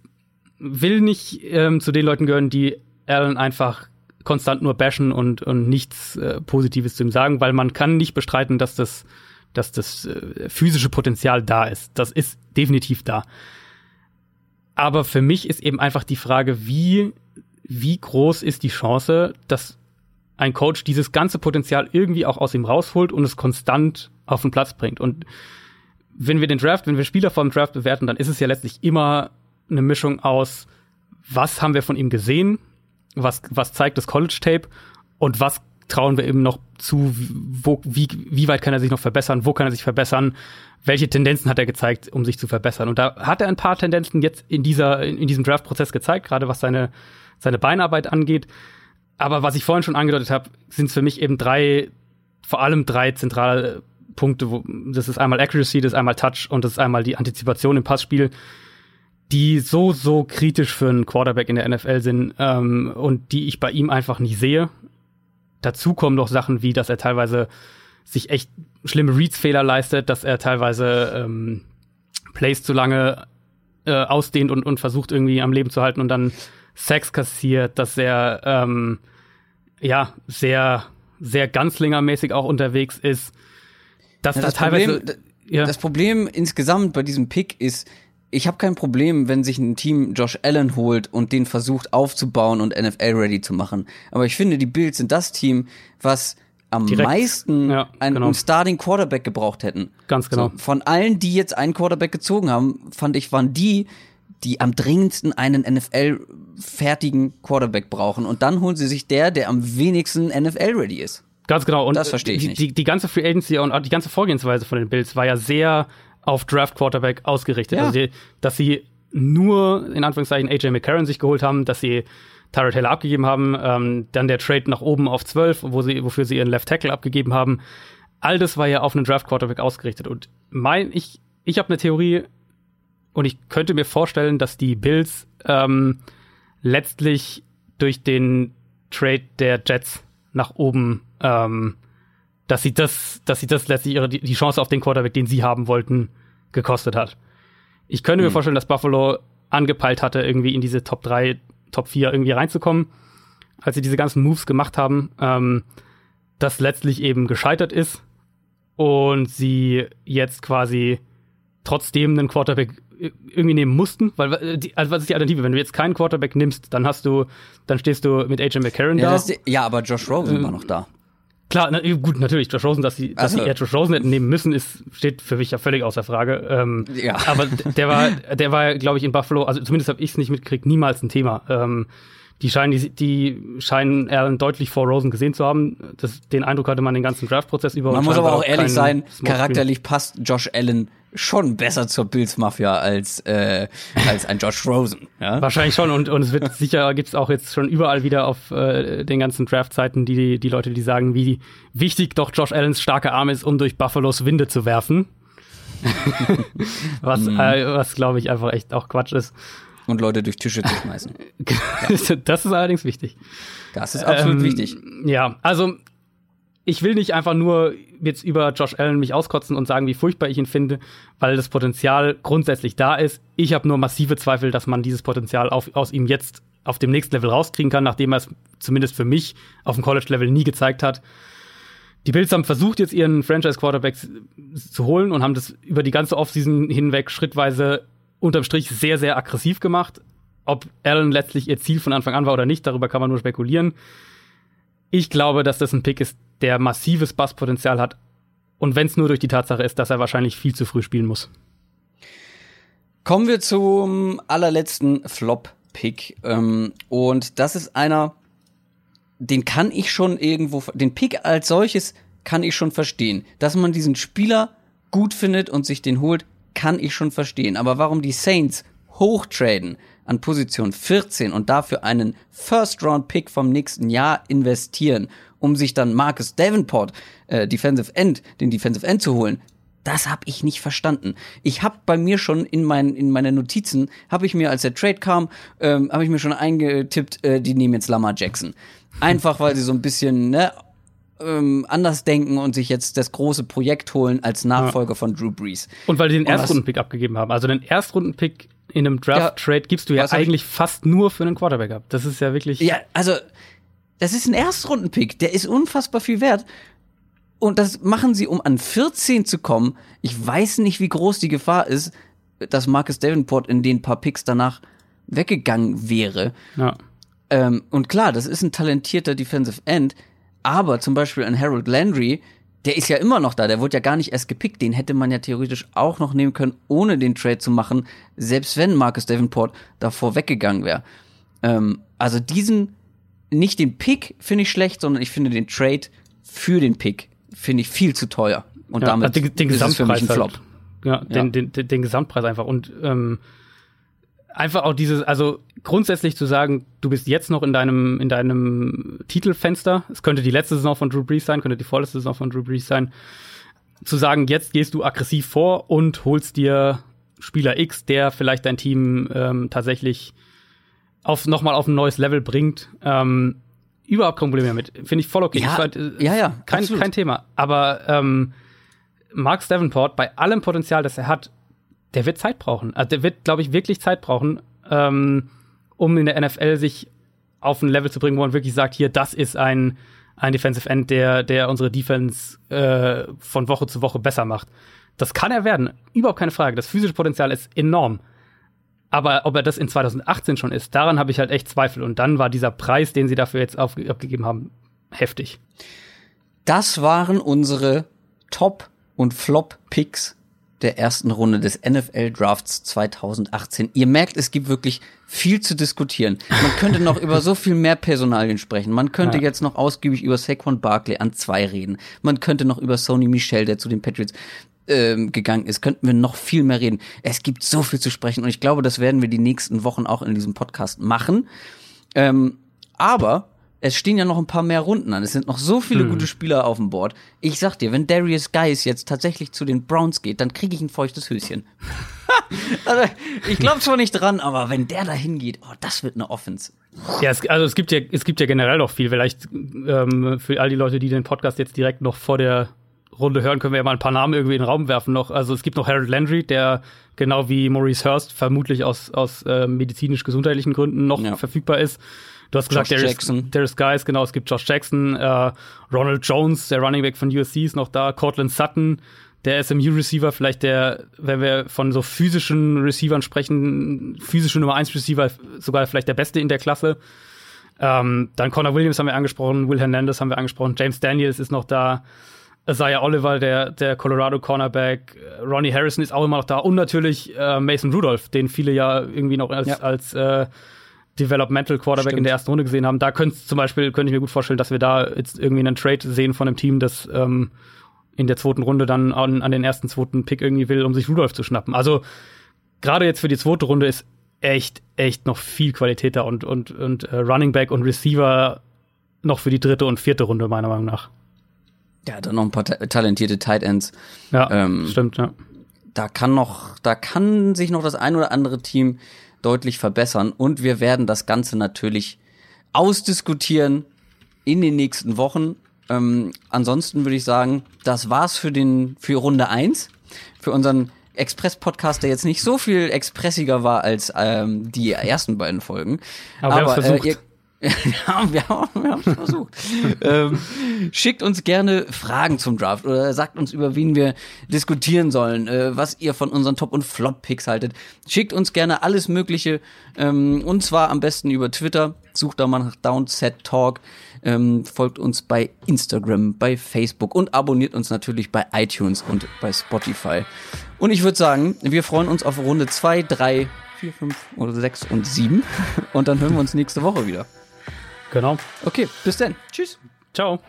will nicht ähm, zu den Leuten gehören, die Allen einfach konstant nur bashen und, und nichts äh, Positives zu ihm sagen, weil man kann nicht bestreiten, dass das, dass das äh, physische Potenzial da ist. Das ist definitiv da. Aber für mich ist eben einfach die Frage, wie, wie groß ist die Chance, dass ein Coach dieses ganze Potenzial irgendwie auch aus ihm rausholt und es konstant auf den Platz bringt. Und wenn wir den Draft, wenn wir Spieler vom Draft bewerten, dann ist es ja letztlich immer eine Mischung aus, was haben wir von ihm gesehen, was, was zeigt das College-Tape und was trauen wir ihm noch zu, wo, wie, wie weit kann er sich noch verbessern, wo kann er sich verbessern, welche Tendenzen hat er gezeigt, um sich zu verbessern. Und da hat er ein paar Tendenzen jetzt in dieser, in diesem Draft-Prozess gezeigt, gerade was seine, seine Beinarbeit angeht. Aber was ich vorhin schon angedeutet habe, sind für mich eben drei, vor allem drei zentrale Punkte. Wo, das ist einmal Accuracy, das ist einmal Touch und das ist einmal die Antizipation im Passspiel die so, so kritisch für einen Quarterback in der NFL sind ähm, und die ich bei ihm einfach nicht sehe. Dazu kommen noch Sachen wie, dass er teilweise sich echt schlimme Reads-Fehler leistet, dass er teilweise ähm, Plays zu lange äh, ausdehnt und, und versucht irgendwie am Leben zu halten und dann Sex kassiert, dass er ähm, ja sehr, sehr Ganzlinger-mäßig auch unterwegs ist. Dass ja, das da teilweise. Problem, ja. Das Problem insgesamt bei diesem Pick ist, ich habe kein Problem, wenn sich ein Team Josh Allen holt und den versucht aufzubauen und NFL-ready zu machen. Aber ich finde, die Bills sind das Team, was am Direkt. meisten ja, einen, genau. Starting Quarterback gebraucht hätten. Ganz genau. So, von allen, die jetzt einen Quarterback gezogen haben, fand ich, waren die, die am dringendsten einen NFL-fertigen Quarterback brauchen. Und dann holen sie sich der, der am wenigsten NFL-ready ist. Ganz genau. Und das verstehe ich die, nicht. Die, die ganze Free Agency und die ganze Vorgehensweise von den Bills war ja sehr auf Draft Quarterback ausgerichtet. Ja. Also, die, dass sie nur in Anführungszeichen AJ McCarron sich geholt haben, dass sie Tyra Taylor abgegeben haben, ähm, dann der Trade nach oben auf 12, wo sie, wofür sie ihren Left Tackle abgegeben haben. All das war ja auf einen Draft Quarterback ausgerichtet. Und mein, ich, ich habe eine Theorie und ich könnte mir vorstellen, dass die Bills ähm, letztlich durch den Trade der Jets nach oben ähm, dass sie das, dass sie das letztlich ihre, die Chance auf den Quarterback, den sie haben wollten, gekostet hat. Ich könnte mhm. mir hm. vorstellen, dass Buffalo angepeilt hatte, irgendwie in diese Top 3 Top 4 irgendwie reinzukommen, als sie diese ganzen Moves gemacht haben, ähm, das letztlich eben gescheitert ist und sie jetzt quasi trotzdem einen Quarterback irgendwie nehmen mussten, weil äh, die, also was ist die Alternative? Wenn du jetzt keinen Quarterback nimmst, dann hast du, dann stehst du mit AJ McCarron ja, da. Die, ja, aber Josh Rosen ähm, war noch da. Klar, na, gut, natürlich, Josh Rosen, dass sie, dass also, sie eher Josh Rosen hätten nehmen müssen, ist, steht für mich ja völlig außer Frage. Ähm, ja. Aber der war, der war, glaube ich, in Buffalo, also zumindest habe ich es nicht mitgekriegt, niemals ein Thema. Ähm, die scheinen, die, die scheinen Allen deutlich vor Rosen gesehen zu haben. Das, den Eindruck hatte man den ganzen Draft-Prozess über. Man muss aber auch ehrlich sein, charakterlich passt Josh Allen schon besser zur Bills Mafia als äh, als ein Josh Rosen. Ja? Wahrscheinlich schon und und es wird sicher gibt's auch jetzt schon überall wieder auf äh, den ganzen Draft-Seiten die die Leute, die sagen, wie wichtig doch Josh Allens starker Arm ist, um durch Buffalos Winde zu werfen. *laughs* was mm. äh, was glaube ich einfach echt auch Quatsch ist. Und Leute durch Tische zu schmeißen. ja. *laughs* Das ist allerdings wichtig. Das ist absolut ähm, wichtig. Ja, also ich will nicht einfach nur jetzt über Josh Allen mich auskotzen und sagen, wie furchtbar ich ihn finde, weil das Potenzial grundsätzlich da ist. Ich habe nur massive Zweifel, dass man dieses Potenzial auf, aus ihm jetzt auf dem nächsten Level rauskriegen kann, nachdem er es zumindest für mich auf dem College-Level nie gezeigt hat. Die Bills haben versucht, jetzt ihren Franchise-Quarterback zu holen und haben das über die ganze Offseason hinweg schrittweise unterm Strich sehr, sehr aggressiv gemacht. Ob Allen letztlich ihr Ziel von Anfang an war oder nicht, darüber kann man nur spekulieren. Ich glaube, dass das ein Pick ist, der massives Basspotenzial hat. Und wenn es nur durch die Tatsache ist, dass er wahrscheinlich viel zu früh spielen muss. Kommen wir zum allerletzten Flop-Pick. Ähm, und das ist einer, den kann ich schon irgendwo, den Pick als solches kann ich schon verstehen. Dass man diesen Spieler gut findet und sich den holt, kann ich schon verstehen. Aber warum die Saints hochtraden an Position 14 und dafür einen First-Round-Pick vom nächsten Jahr investieren, um sich dann Marcus Davenport, äh, Defensive End, den Defensive End zu holen, das habe ich nicht verstanden. Ich habe bei mir schon in, mein, in meine Notizen, habe ich mir, als der Trade kam, ähm, habe ich mir schon eingetippt, äh, die nehmen jetzt Lamar Jackson. Einfach, weil sie so ein bisschen ne, ähm, anders denken und sich jetzt das große Projekt holen als Nachfolger ja. von Drew Brees. Und weil die den Erstrundenpick abgegeben haben. Also den Erstrundenpick in einem Draft-Trade gibst du ja eigentlich fast nur für einen Quarterback ab. Das ist ja wirklich. Ja, also, das ist ein Erstrundenpick. Der ist unfassbar viel wert. Und das machen sie, um an 14 zu kommen. Ich weiß nicht, wie groß die Gefahr ist, dass Marcus Davenport in den paar Picks danach weggegangen wäre. Ja. Ähm, und klar, das ist ein talentierter Defensive End. Aber zum Beispiel ein Harold Landry, der ist ja immer noch da, der wurde ja gar nicht erst gepickt. Den hätte man ja theoretisch auch noch nehmen können, ohne den Trade zu machen, selbst wenn Marcus Davenport davor weggegangen wäre. Ähm, also diesen, nicht den Pick finde ich schlecht, sondern ich finde den Trade für den Pick finde ich viel zu teuer. Und ja, damit den, den ist es für mich ein Flop. Halt. Ja, ja. Den, den, den Gesamtpreis einfach. Und ähm, einfach auch dieses, also grundsätzlich zu sagen, du bist jetzt noch in deinem, in deinem Titelfenster, es könnte die letzte Saison von Drew Brees sein, könnte die vorletzte Saison von Drew Brees sein, zu sagen, jetzt gehst du aggressiv vor und holst dir Spieler X, der vielleicht dein Team ähm, tatsächlich auf, nochmal auf ein neues Level bringt, ähm, überhaupt kein Problem damit. Finde ich voll okay. Ja, halt, äh, ja, ja, kein, kein Thema. Aber ähm, Mark Davenport, bei allem Potenzial, das er hat, der wird Zeit brauchen. Also der wird, glaube ich, wirklich Zeit brauchen, ähm, um in der NFL sich auf ein Level zu bringen, wo man wirklich sagt, hier, das ist ein, ein Defensive End, der, der unsere Defense äh, von Woche zu Woche besser macht. Das kann er werden, überhaupt keine Frage. Das physische Potenzial ist enorm. Aber ob er das in 2018 schon ist, daran habe ich halt echt Zweifel. Und dann war dieser Preis, den sie dafür jetzt abgegeben haben, heftig. Das waren unsere Top- und Flop-Picks der ersten Runde des NFL Drafts 2018. Ihr merkt, es gibt wirklich viel zu diskutieren. Man könnte noch über so viel mehr Personalien sprechen. Man könnte ja. jetzt noch ausgiebig über Saquon Barkley an zwei reden. Man könnte noch über Sony Michel, der zu den Patriots ähm, gegangen ist, könnten wir noch viel mehr reden. Es gibt so viel zu sprechen und ich glaube, das werden wir die nächsten Wochen auch in diesem Podcast machen. Ähm, aber es stehen ja noch ein paar mehr Runden an. Es sind noch so viele hm. gute Spieler auf dem Board. Ich sag dir, wenn Darius Geis jetzt tatsächlich zu den Browns geht, dann kriege ich ein feuchtes Höschen. *laughs* also, ich glaube zwar nicht dran, aber wenn der da hingeht, oh, das wird eine Offense. Ja, es, also es gibt ja, es gibt ja generell noch viel. Vielleicht ähm, für all die Leute, die den Podcast jetzt direkt noch vor der Runde hören, können wir ja mal ein paar Namen irgendwie in den Raum werfen noch. Also es gibt noch Harold Landry, der genau wie Maurice Hurst vermutlich aus, aus äh, medizinisch-gesundheitlichen Gründen noch ja. verfügbar ist. Du hast gesagt, Josh Darius, Darius Guys, genau, es gibt Josh Jackson, äh, Ronald Jones, der Running Back von USC ist noch da, Cortland Sutton, der SMU-Receiver, vielleicht der, wenn wir von so physischen Receivern sprechen, physische Nummer 1 Receiver, sogar vielleicht der beste in der Klasse. Ähm, dann Connor Williams haben wir angesprochen, Will Hernandez haben wir angesprochen, James Daniels ist noch da, Isaiah Oliver, der, der Colorado Cornerback, Ronnie Harrison ist auch immer noch da und natürlich äh, Mason Rudolph, den viele ja irgendwie noch als, ja. als äh, Developmental Quarterback Stimmt. in der ersten Runde gesehen haben. Da könnte zum Beispiel, könnte ich mir gut vorstellen, dass wir da jetzt irgendwie einen Trade sehen von einem Team, das ähm, in der zweiten Runde dann an, an den ersten zweiten Pick irgendwie will, um sich Rudolph zu schnappen. Also gerade jetzt für die zweite Runde ist echt, echt noch viel Qualität da und, und, und äh, Running Back und Receiver noch für die dritte und vierte Runde, meiner Meinung nach. Ja, dann noch ein paar ta talentierte Tight Ends. Ja, ähm, stimmt, ja. Da kann noch, da kann sich noch das ein oder andere Team deutlich verbessern und wir werden das Ganze natürlich ausdiskutieren in den nächsten Wochen. Ähm, ansonsten würde ich sagen, das war's für den für Runde eins für unseren Express-Podcast, der jetzt nicht so viel expressiger war als ähm, die ersten beiden Folgen. Aber, Aber äh, ihr, *laughs* ja, wir haben, es versucht. *laughs* ähm, schickt uns gerne Fragen zum Draft oder sagt uns, über wen wir diskutieren sollen, äh, was ihr von unseren Top- und Flop-Picks haltet. Schickt uns gerne alles Mögliche ähm, und zwar am besten über Twitter. Sucht da mal nach Downset Talk. Ähm, folgt uns bei Instagram, bei Facebook und abonniert uns natürlich bei iTunes und bei Spotify. Und ich würde sagen, wir freuen uns auf Runde 2, 3, 4, 5 oder 6 und 7. Und dann hören wir uns nächste Woche wieder. Genau. Okay, bis dann. Tschüss. Ciao.